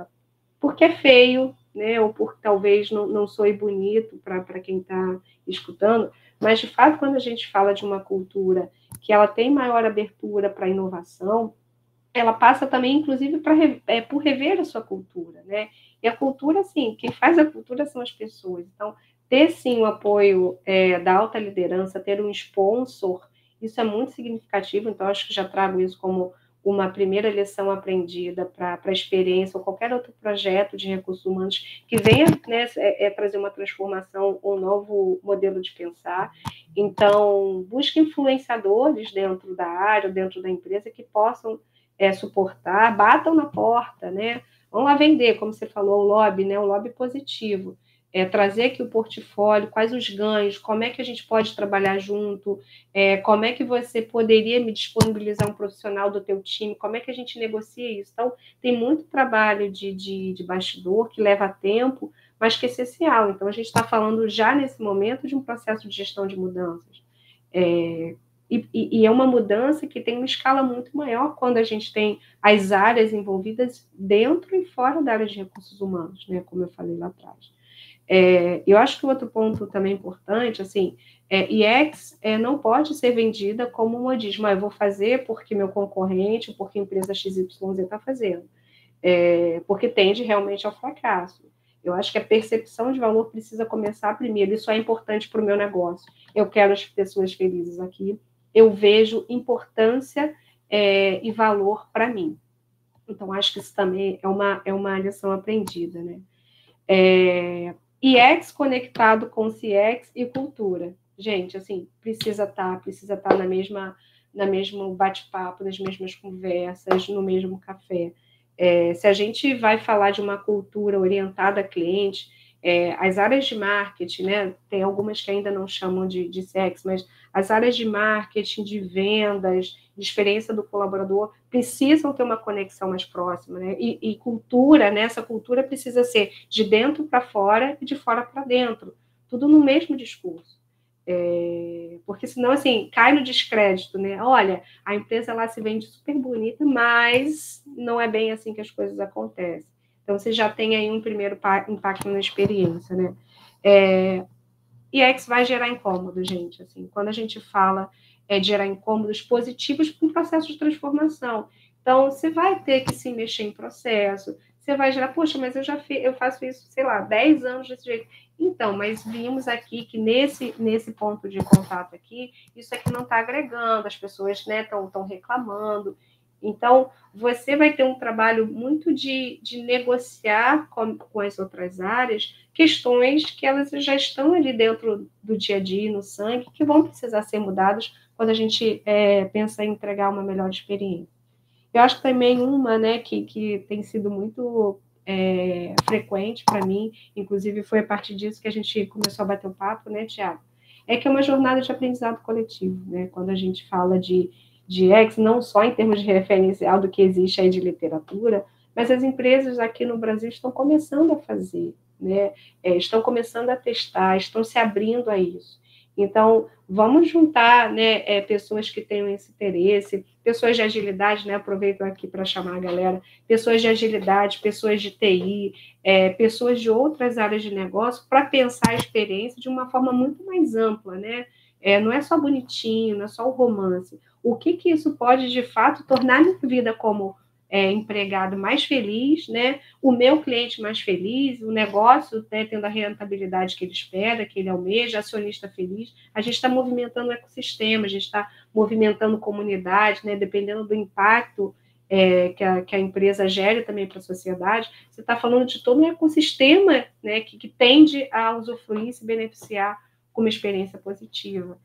porque é feio, né, ou porque talvez não, não soe bonito para quem está escutando, mas, de fato, quando a gente fala de uma cultura que ela tem maior abertura para inovação, ela passa também, inclusive, pra, é, por rever a sua cultura, né? E a cultura, assim, quem faz a cultura são as pessoas. Então, ter sim o apoio é, da alta liderança, ter um sponsor, isso é muito significativo. Então, acho que já trago isso como uma primeira lição aprendida para a experiência ou qualquer outro projeto de recursos humanos que venha né, é, é, trazer uma transformação, um novo modelo de pensar. Então, busque influenciadores dentro da área, dentro da empresa, que possam é, suportar, batam na porta, né? Vão lá vender, como você falou, o lobby, né? O lobby positivo. é, trazer aqui o portfólio, quais os ganhos, como é que a gente pode trabalhar junto, é, como é que você poderia me disponibilizar um profissional do teu time, como é que a gente negocia isso. Então, tem muito trabalho de, de, de bastidor que leva tempo, mas que é essencial. Então, a gente está falando já nesse momento de um processo de gestão de mudanças. É, e, e, é uma mudança que tem uma escala muito maior quando a gente tem as áreas envolvidas dentro e fora da área de recursos humanos, né, como eu falei lá atrás. É, eu acho que outro ponto também importante, assim, é, IEX é, não pode ser vendida como um modismo, ah, eu vou fazer porque meu concorrente, porque a empresa XYZ está fazendo, é, porque tende realmente ao fracasso. Eu acho que a percepção de valor precisa começar primeiro, isso é importante para o meu negócio. Eu quero as pessoas felizes aqui, eu vejo importância é, e valor para mim. Então, acho que isso também é uma, é uma lição aprendida, né? É, IEX conectado com CX e cultura. Gente, assim, precisa estar, tá, precisa estar tá na mesma, na mesmo bate-papo, nas mesmas conversas, no mesmo café. É, se a gente vai falar de uma cultura orientada a cliente, é, as áreas de marketing, né, tem algumas que ainda não chamam de, de CX, mas as áreas de marketing, de vendas, de experiência do colaborador, precisam ter uma conexão mais próxima, né? E, e cultura, né? Essa cultura precisa ser de dentro para fora e de fora para dentro, tudo no mesmo discurso. É, porque senão, assim, cai no descrédito, né? Olha, a empresa lá se vende super bonita, mas não é bem assim que as coisas acontecem. Então, você já tem aí um primeiro impacto na experiência, né? É, e X vai gerar incômodo, gente. Assim, quando a gente fala é, de gerar incômodos positivos para um processo de transformação. Então, você vai ter que se mexer em processo, você vai gerar, poxa, mas eu já eu faço isso, sei lá, 10 anos desse jeito. Então, mas vimos aqui que nesse, nesse ponto de contato aqui, isso aqui não está agregando, as pessoas estão né, reclamando. Então, você vai ter um trabalho muito de, de negociar com, com as outras áreas questões que elas já estão ali dentro do dia a dia, no sangue, que vão precisar ser mudadas quando a gente é, pensa em entregar uma melhor experiência. Eu acho também uma né, que, que tem sido muito é, frequente para mim, inclusive foi a partir disso que a gente começou a bater o papo, né, Tiago? É que é uma jornada de aprendizado coletivo, né? Quando a gente fala de de X, não só em termos de referencial do que existe aí de literatura, mas as empresas aqui no Brasil estão começando a fazer, né? É, estão começando a testar, estão se abrindo a isso. Então, vamos juntar né, é, pessoas que tenham esse interesse, pessoas de agilidade, né? Aproveito aqui para chamar a galera, pessoas de agilidade, pessoas de TI, é, pessoas de outras áreas de negócio, para pensar a experiência de uma forma muito mais ampla, né? É, não é só bonitinho, não é só o romance o que, que isso pode de fato tornar minha vida como é, empregado mais feliz, né? O meu cliente mais feliz, o negócio né, tendo a rentabilidade que ele espera, que ele almeja, acionista feliz. A gente está movimentando o ecossistema, a gente está movimentando comunidade, né? Dependendo do impacto é, que, a, que, a, empresa gere também para a sociedade, você está falando de todo um ecossistema né, que, que tende a usufruir e se beneficiar com uma experiência positiva.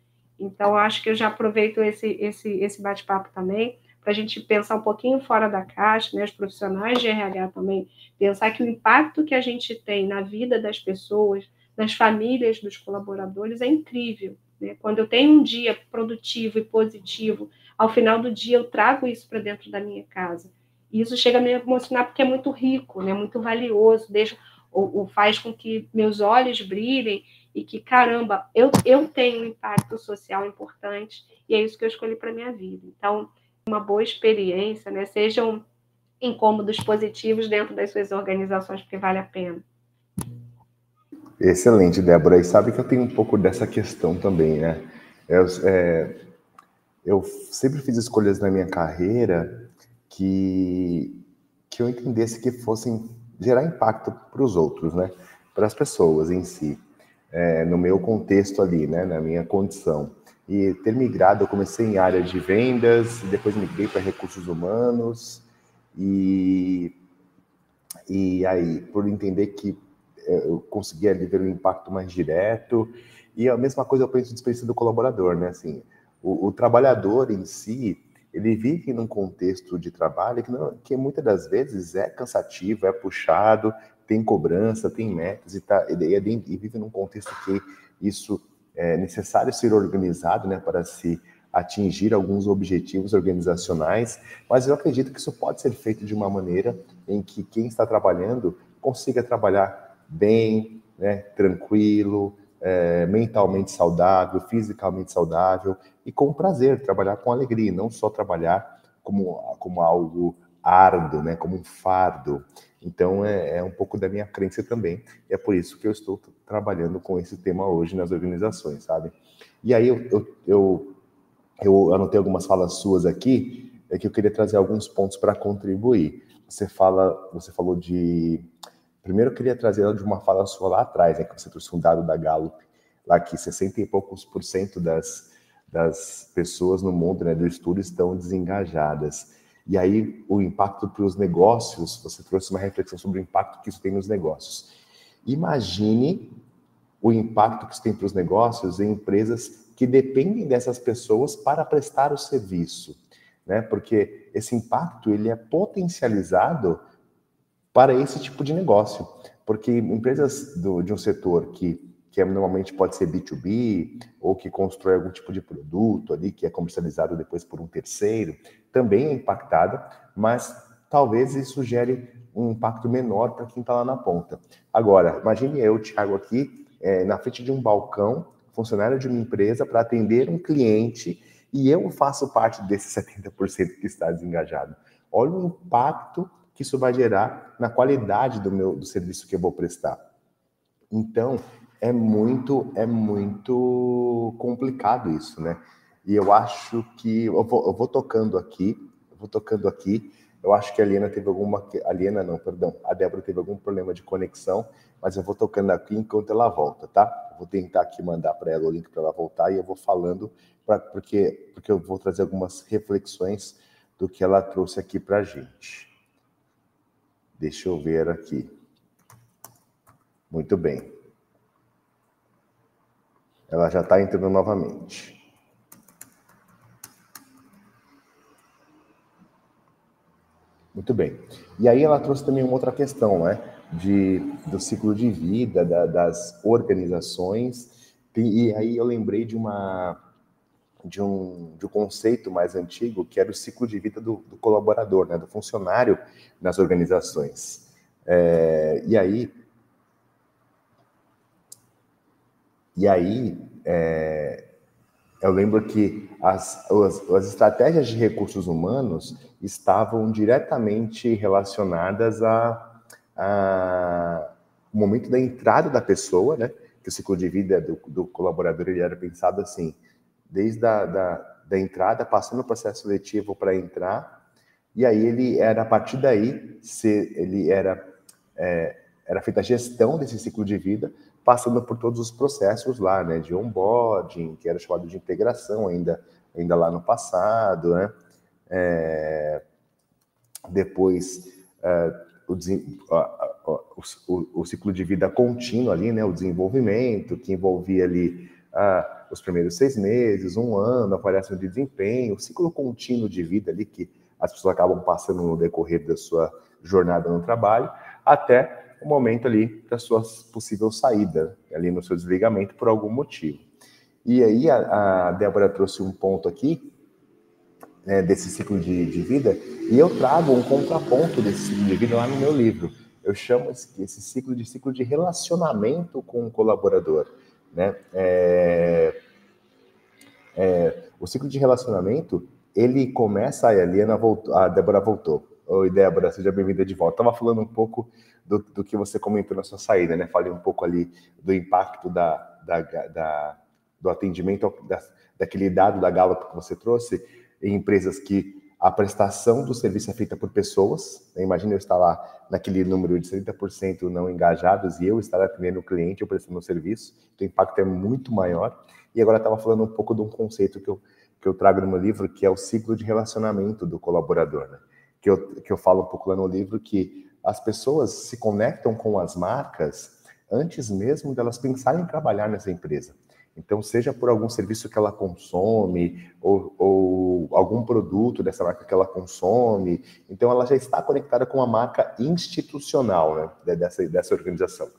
Então, acho que eu já aproveito esse, esse, esse bate-papo também para a gente pensar um pouquinho fora da caixa, né, os profissionais de RH também, pensar que o impacto que a gente tem na vida das pessoas, nas famílias dos colaboradores é incrível. Né? Quando eu tenho um dia produtivo e positivo, ao final do dia eu trago isso para dentro da minha casa. E isso chega a me emocionar porque é muito rico, né? muito valioso, deixa, ou, ou faz com que meus olhos brilhem e que, caramba, eu, eu tenho um impacto social importante e é isso que eu escolhi para minha vida. Então, uma boa experiência, né? Sejam incômodos positivos dentro das suas organizações, porque vale a pena. Excelente, Débora. E sabe que eu tenho um pouco dessa questão também, né? Eu, é, eu sempre fiz escolhas na minha carreira que, que eu entendesse que fossem gerar impacto para os outros, né? Para as pessoas em si é, no meu contexto ali, né, na minha condição. E ter migrado, eu comecei em área de vendas, depois migrei para recursos humanos, e, e aí, por entender que é, eu conseguia ali ver um impacto mais direto, e a mesma coisa eu penso de experiência do colaborador, né, assim, o, o trabalhador em si, ele vive num contexto de trabalho que, não, que muitas das vezes é cansativo, é puxado, tem cobrança, tem metas e, tá, e, e vive num contexto que isso é necessário ser organizado né, para se atingir alguns objetivos organizacionais, mas eu acredito que isso pode ser feito de uma maneira em que quem está trabalhando consiga trabalhar bem, né, tranquilo, é, mentalmente saudável, fisicamente saudável e com prazer, trabalhar com alegria, não só trabalhar como, como algo árduo, né, como um fardo. Então, é, é, um pouco da minha crença também. É por isso que eu estou trabalhando com esse tema hoje nas organizações, sabe? E aí, eu, eu, eu, eu anotei algumas falas suas aqui, é que eu queria trazer alguns pontos para contribuir. Você fala, você falou de... Primeiro, eu queria trazer ela de uma fala sua lá atrás, né, que você trouxe um dado da Gallup, lá que 60 e poucos por cento das, das pessoas no mundo né, do estudo estão desengajadas. E aí, o impacto para os negócios, você trouxe uma reflexão sobre o impacto que isso tem nos negócios. Imagine o impacto que isso tem para os negócios em empresas que dependem dessas pessoas para prestar o serviço, né? Porque esse impacto ele é potencializado para esse tipo de negócio, porque empresas do, de um setor que que é, normalmente pode ser B2B, ou que constrói algum tipo de produto ali, que é comercializado depois por um terceiro, também é impactada, mas talvez isso gere um impacto menor para quem está lá na ponta. Agora, imagine eu, Thiago, aqui, é, na frente de um balcão, funcionário de uma empresa, para atender um cliente, e eu faço parte desse 70% que está desengajado. Olha o impacto que isso vai gerar na qualidade do meu do serviço que eu vou prestar. Então, é muito é muito complicado isso, né? E eu acho que eu vou, eu vou tocando aqui, vou tocando aqui. Eu acho que a Liena teve alguma a Liena não, perdão, a Débora teve algum problema de conexão, mas eu vou tocando aqui enquanto ela volta, tá? Eu vou tentar aqui mandar para ela o link para ela voltar e eu vou falando para porque porque eu vou trazer algumas reflexões do que ela trouxe aqui para gente. Deixa eu ver aqui. Muito bem. Ela já está entrando novamente. Muito bem. E aí ela trouxe também uma outra questão, né? De, do ciclo de vida, da, das organizações. E aí eu lembrei de uma de um, de um conceito mais antigo, que era o ciclo de vida do, do colaborador, né, do funcionário nas organizações. É, e aí, E aí, é, eu lembro que as, as, as, estratégias de recursos humanos estavam diretamente relacionadas a, a momento da entrada da pessoa, né? Que o ciclo de vida do, do colaborador ele era pensado assim, desde a da, da entrada, passando o processo seletivo para entrar, e aí ele era a partir daí, se ele era é, era feita a gestão desse ciclo de vida passando por todos os processos lá, né, de onboarding, que era chamado de integração ainda, ainda lá no passado, né, é, depois é, o, o, o, ciclo de vida contínuo ali, né, o desenvolvimento, que envolvia ali os primeiros seis meses, um ano, avaliação de desempenho, o ciclo contínuo de vida ali que as pessoas acabam passando no decorrer da sua jornada no trabalho, até o momento ali da sua possível saída, ali no seu desligamento por algum motivo. E aí a, a Débora trouxe um ponto aqui né, desse ciclo de, de, vida, e eu trago um contraponto desse ciclo de vida lá no meu livro. Eu chamo esse, esse ciclo de ciclo de relacionamento com o colaborador. Né? É, é, o ciclo de relacionamento, ele começa, a Eliana voltou, a Débora voltou. Oi, Débora, seja bem-vinda de volta. Estava falando um pouco do, do, que você comentou na sua saída, né? Falei um pouco ali do impacto da, da, da do atendimento, da, daquele dado da Gallup que você trouxe, em empresas que a prestação do serviço é feita por pessoas. Né? Imagina eu estar lá naquele número de 30% não engajados e eu estar atendendo o cliente, eu prestando o serviço. O impacto é muito maior. E agora estava falando um pouco de um conceito que eu, que eu trago no meu livro, que é o ciclo de relacionamento do colaborador. Né? Que, eu, que eu falo um pouco lá no livro que as pessoas se conectam com as marcas antes mesmo delas pensarem em trabalhar nessa empresa. Então, seja por algum serviço que ela consome, ou, ou, algum produto dessa marca que ela consome, então ela já está conectada com a marca institucional né, dessa, dessa organização.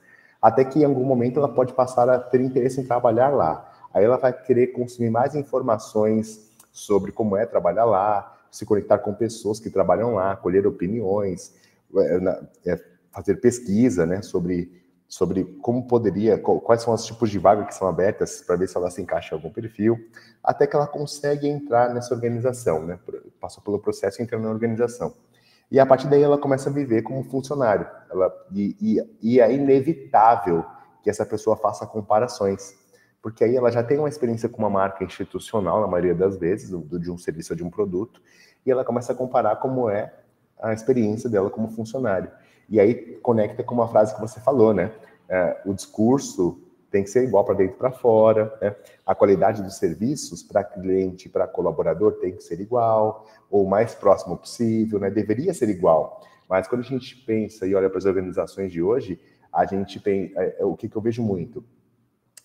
Até que em algum momento ela pode passar a ter interesse em trabalhar lá. Aí ela vai querer consumir mais informações sobre como é trabalhar lá, se conectar com pessoas que trabalham lá, colher opiniões, é, é, fazer pesquisa né, sobre sobre como poderia, quais são os tipos de vaga que são abertas para ver se ela se encaixa em algum perfil, até que ela consegue entrar nessa organização, né? Passou pelo processo e entra na organização. E a partir daí ela começa a viver como funcionário. Ela, e, e, e é inevitável que essa pessoa faça comparações, porque aí ela já tem uma experiência com uma marca institucional, na maioria das vezes, do, de um serviço ou de um produto, e ela começa a comparar como é a experiência dela como funcionário. E aí conecta com uma frase que você falou, né? É, o discurso tem que ser igual para dentro e para fora, né? A qualidade dos serviços para cliente e para colaborador tem que ser igual, ou o mais próximo possível, né? Deveria ser igual. Mas quando a gente pensa e olha para as organizações de hoje, a gente tem é, é, o que, que eu vejo muito,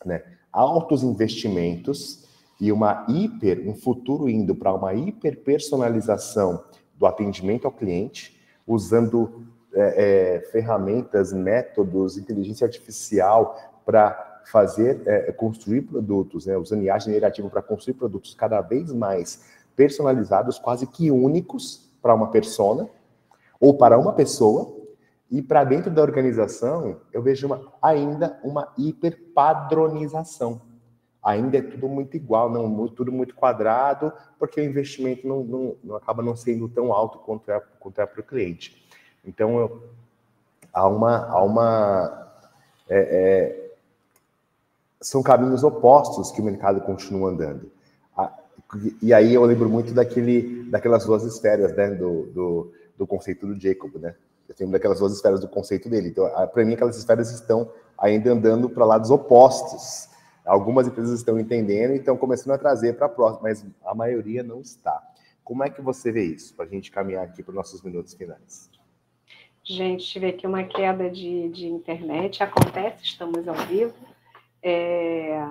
né? Altos investimentos e uma hiper, um futuro indo para uma hiper personalização do atendimento ao cliente, usando é, é, ferramentas, métodos, inteligência artificial para fazer, é, construir produtos, né, usando IA generativo para construir produtos cada vez mais personalizados, quase que únicos para uma persona ou para uma pessoa. E para dentro da organização, eu vejo uma, ainda uma hiperpadronização. Ainda é tudo muito igual, não tudo muito quadrado, porque o investimento não, não, não acaba não sendo tão alto quanto é, quanto é para o cliente. Então, eu, há uma. Há uma é, é, são caminhos opostos que o mercado continua andando. E aí eu lembro muito daquele, daquelas duas esferas né, do, do, do conceito do Jacob, né? Lembro daquelas duas esferas do conceito dele. Então, para mim, aquelas esferas estão ainda andando para lados opostos. Algumas empresas estão entendendo e estão começando a trazer para a próxima, mas a maioria não está. Como é que você vê isso? Para a gente caminhar aqui para os nossos minutos finais. Gente, tive aqui uma queda de, de internet, acontece, estamos ao vivo. É,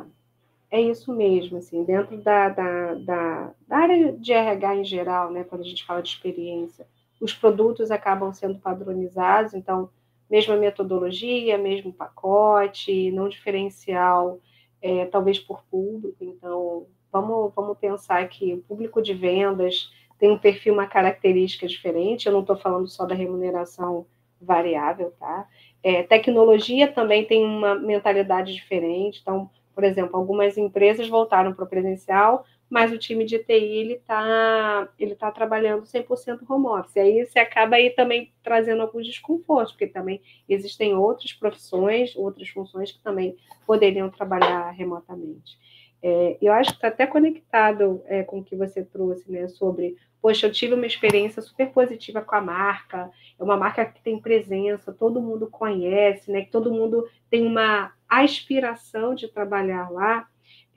é isso mesmo, assim, dentro da, da, da, da, área de RH em geral, né, quando a gente fala de experiência, os produtos acabam sendo padronizados, então, mesma metodologia, mesmo pacote, não diferencial, é, talvez por público, então, vamos, vamos pensar que o público de vendas tem um perfil, uma característica diferente. Eu não estou falando só da remuneração variável, tá? É, tecnologia também tem uma mentalidade diferente. Então, por exemplo, algumas empresas voltaram para o presencial, mas o time de TI ele está ele tá trabalhando 100% home office. Aí você acaba aí também trazendo alguns desconfortos, porque também existem outras profissões, outras funções que também poderiam trabalhar remotamente. É, eu acho que está até conectado é, com o que você trouxe, né, sobre poxa, eu tive uma experiência super positiva com a marca, é uma marca que tem presença, todo mundo conhece, né? Que todo mundo tem uma aspiração de trabalhar lá.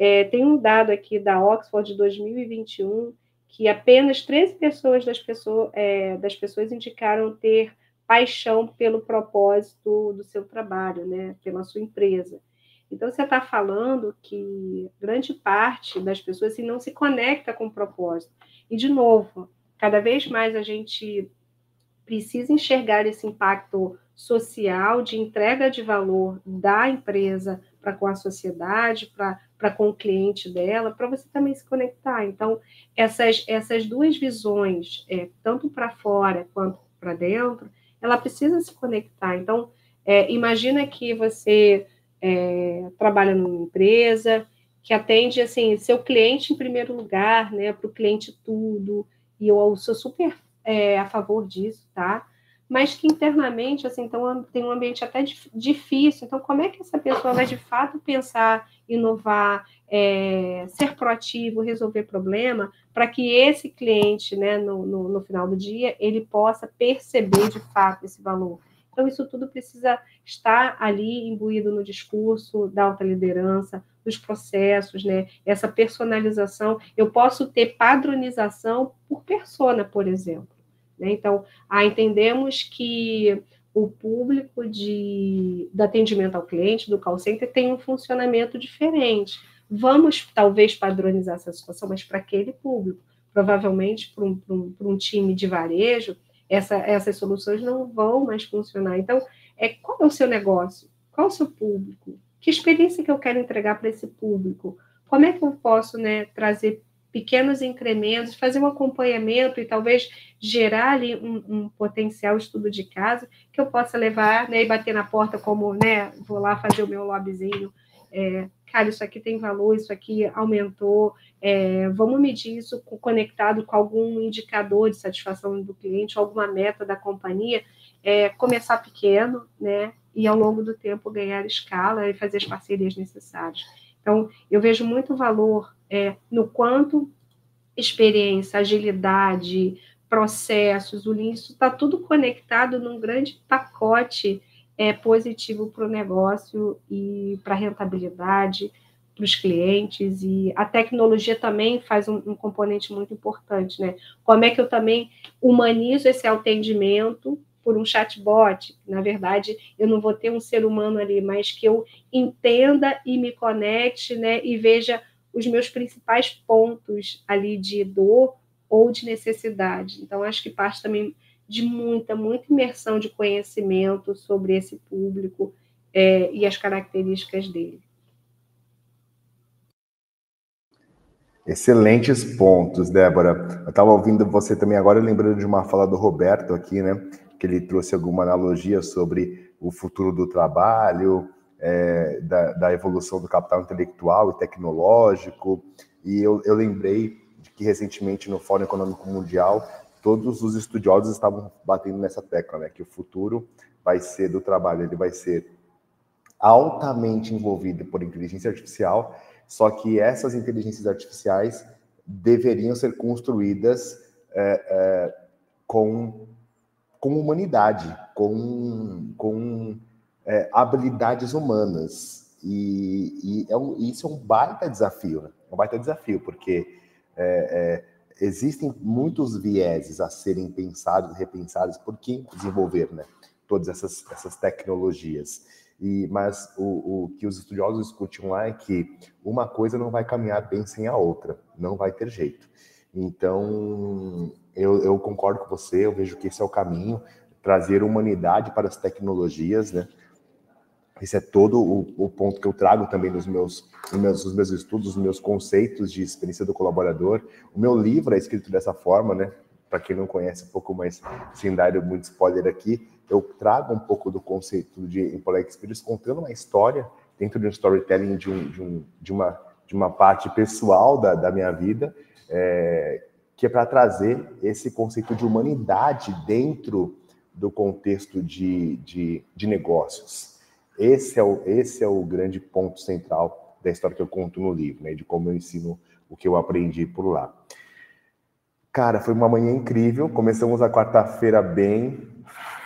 É, tem um dado aqui da Oxford de 2021 que apenas 13 pessoas das, é, das pessoas indicaram ter paixão pelo propósito do seu trabalho, né? Pela sua empresa. Então, você está falando que grande parte das pessoas assim, não se conecta com o propósito. E, de novo, cada vez mais a gente precisa enxergar esse impacto social de entrega de valor da empresa para com a sociedade, para com o cliente dela, para você também se conectar. Então, essas, essas duas visões, é, tanto para fora quanto para dentro, ela precisa se conectar. Então, é, imagina que você é, trabalha numa empresa que atende assim seu cliente em primeiro lugar, né? Para o cliente tudo. E eu sou super é, a favor disso, tá? Mas que internamente, assim, então tem um ambiente até difícil. Então, como é que essa pessoa vai de fato pensar, inovar, é, ser proativo, resolver problema, para que esse cliente, né, no, no, no final do dia, ele possa perceber de fato esse valor? Então, isso tudo precisa estar ali imbuído no discurso da alta liderança, dos processos, né? Essa personalização. Eu posso ter padronização por persona, por exemplo. Né? Então, ah, entendemos que o público de, de atendimento ao cliente, do call center, tem um funcionamento diferente. vamos talvez padronizar essa situação, mas para aquele público. Provavelmente para um, um, um, time de varejo, essa, essas soluções não vão mais funcionar. Então, é, qual é o seu negócio? Qual é o seu público? Que experiência que eu quero entregar para esse público? Como é que eu posso né, trazer pequenos incrementos, fazer um acompanhamento e talvez gerar ali um, um, potencial estudo de caso que eu possa levar né, e bater na porta como, né, vou lá fazer o meu lobbyzinho, é, cara, isso aqui tem valor, isso aqui aumentou, é, vamos medir isso conectado com algum indicador de satisfação do cliente, alguma meta da companhia, é, começar pequeno, né, e ao longo do tempo ganhar escala e fazer as parcerias necessárias. Então, eu vejo muito valor é, no quanto experiência, agilidade, processos, o isso está tudo conectado num grande pacote é, positivo para o negócio e para a rentabilidade, para os clientes, e a tecnologia também faz um, um, componente muito importante, né? Como é que eu também humanizo esse atendimento por um chatbot. Na verdade, eu não vou ter um ser humano ali, mas que eu entenda e me conecte, né? E veja os meus principais pontos ali de dor ou de necessidade. Então, acho que parte também de muita, muita imersão de conhecimento sobre esse público é, e as características dele. Excelentes pontos, Débora. Eu estava ouvindo você também agora, lembrando de uma fala do Roberto aqui, né? que ele trouxe alguma analogia sobre o futuro do trabalho, é, da, da, evolução do capital intelectual e tecnológico. E eu, eu lembrei de que recentemente no Fórum Econômico Mundial todos os estudiosos estavam batendo nessa tecla, né, que o futuro vai ser do trabalho, ele vai ser altamente envolvido por inteligência artificial, só que essas inteligências artificiais deveriam ser construídas é, é, com com humanidade, com, com é, habilidades humanas. E, e é um, isso é um baita desafio, né? É um baita desafio, porque é, é, existem muitos vieses a serem pensados, repensados por quem desenvolver né? todas essas, essas tecnologias. E, mas o, o, que os estudiosos discutem lá é que uma coisa não vai caminhar bem sem a outra, não vai ter jeito. Então, eu, eu, concordo com você, eu vejo que esse é o caminho, trazer humanidade para as tecnologias, né? Esse é todo o, o ponto que eu trago também nos meus, nos meus, nos meus estudos, nos meus conceitos de experiência do colaborador. O meu livro é escrito dessa forma, né? Para quem não conhece um pouco mais, sem dar muito spoiler aqui, eu trago um pouco do conceito de Employee Experience, contando uma história dentro de um storytelling de, um, de, um, de, uma, de uma parte pessoal da, da minha vida, é, que é para trazer esse conceito de humanidade dentro do contexto de, de, de, negócios. Esse é, o, esse é o grande ponto central da história que eu conto no livro, né, de como eu ensino o que eu aprendi por lá. Cara, foi uma manhã incrível. Começamos a quarta-feira bem.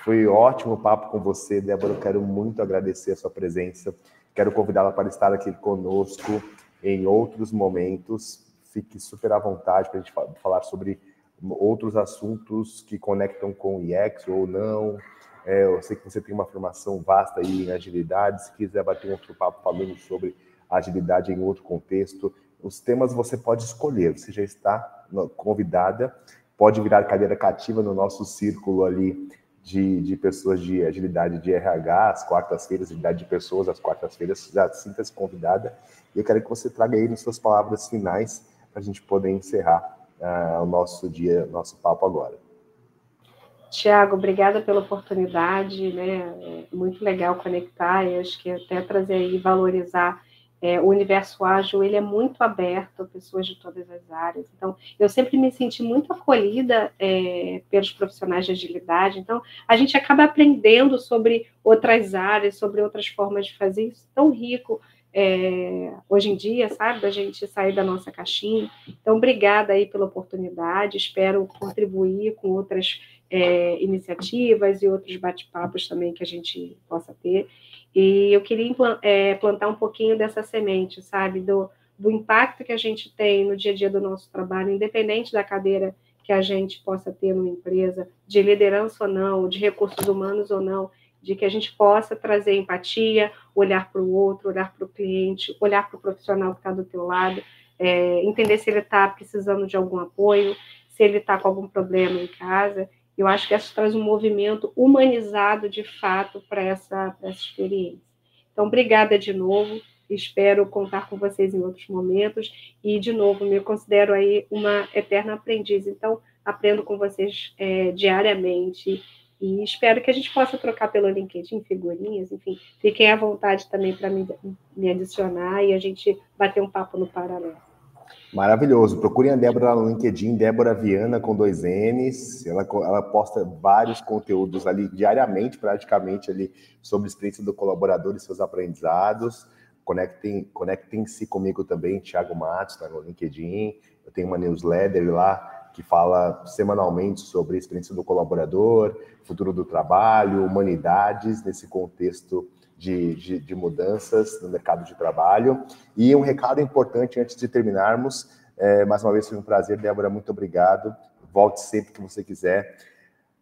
Foi ótimo o papo com você, Débora. Eu quero muito agradecer a sua presença. Quero convidá-la para estar aqui conosco em outros momentos fique super à vontade para a gente falar sobre outros assuntos que conectam com o IEX ou não. É, eu sei que você tem uma formação vasta aí em agilidade. Se quiser bater um outro papo falando sobre agilidade em outro contexto, os temas você pode escolher. Você já está convidada, pode virar cadeira cativa no nosso círculo ali de, de pessoas de agilidade de RH, às quartas-feiras, agilidade de pessoas, às quartas-feiras, já sinta-se convidada. E eu quero que você traga aí nas suas palavras finais para a gente poder encerrar uh, o nosso dia, nosso papo agora. Tiago, obrigada pela oportunidade, né? É muito legal conectar e acho que até trazer e valorizar é, o universo ágil, ele é muito aberto a pessoas de todas as áreas. Então, eu sempre me senti muito acolhida é, pelos profissionais de agilidade. Então, a gente acaba aprendendo sobre outras áreas, sobre outras formas de fazer isso tão rico é, hoje em dia, sabe, da gente sair da nossa caixinha. Então, obrigada aí pela oportunidade, espero contribuir com outras é, iniciativas e outros bate-papos também que a gente possa ter. E eu queria é, plantar um pouquinho dessa semente, sabe, do, do impacto que a gente tem no dia a dia do nosso trabalho, independente da cadeira que a gente possa ter numa empresa, de liderança ou não, de recursos humanos ou não, de que a gente possa trazer empatia, olhar para o outro, olhar para o cliente, olhar para o profissional que está do teu lado, é, entender se ele está precisando de algum apoio, se ele está com algum problema em casa. Eu acho que isso traz um movimento humanizado de fato para essa, essa experiência. Então, obrigada de novo. Espero contar com vocês em outros momentos. E, de novo, me considero aí uma eterna aprendiz. Então, aprendo com vocês é, diariamente. E espero que a gente possa trocar pelo LinkedIn figurinhas. Enfim, fiquem à vontade também para me, me adicionar e a gente bater um papo no paralelo. Maravilhoso. Procurem a Débora lá no LinkedIn, Débora Viana com dois N's. Ela, ela posta vários conteúdos ali diariamente, praticamente, ali, sobre a experiência do colaborador e seus aprendizados. Conectem, conectem-se comigo também, Thiago Matos, está no LinkedIn. Eu tenho uma newsletter lá que fala semanalmente sobre a experiência do colaborador, futuro do trabalho, humanidades, nesse contexto de, de, de, mudanças no mercado de trabalho. E um recado importante antes de terminarmos, é, mais uma vez foi um prazer, Débora, muito obrigado. Volte sempre que você quiser.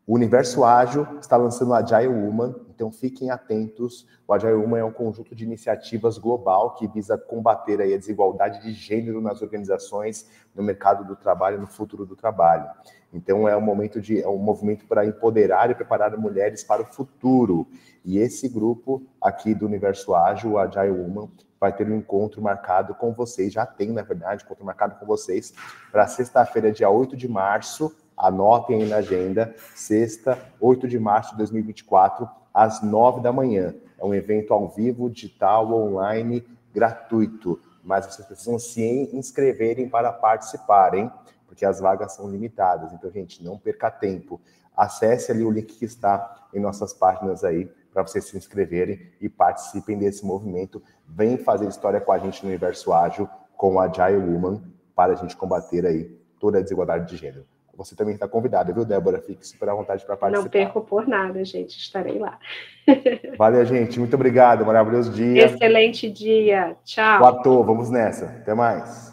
O Universo Ágil está lançando o Agile Woman, então fiquem atentos. O Agile Woman é um conjunto de iniciativas global que visa combater a desigualdade de gênero nas organizações, no mercado do trabalho, no futuro do trabalho. Então é um momento de é um movimento para empoderar e preparar mulheres para o futuro. E esse grupo aqui do Universo Ágil, o Agile Woman, vai ter um encontro marcado com vocês, já tem, na verdade, um encontro marcado com vocês para sexta-feira, dia 8 de março. Anotem aí na agenda, sexta, 8 de março de 2024, às 9 da manhã. É um evento ao vivo, digital, online, gratuito. Mas vocês precisam se inscreverem para participar, hein? porque as vagas são limitadas. Então, gente, não perca tempo. Acesse ali o link que está em nossas páginas aí para vocês se inscreverem e participem desse movimento. Vem fazer história com a gente no Universo Ágil com a Agile Woman para a gente combater aí toda a desigualdade de gênero. Você também está convidada, viu, Débora? Fique super à vontade para participar. Não perco por nada, gente. Estarei lá. Valeu, gente. Muito obrigado. Maravilhoso dia. Excelente dia. Tchau. Platô, vamos nessa. Até mais.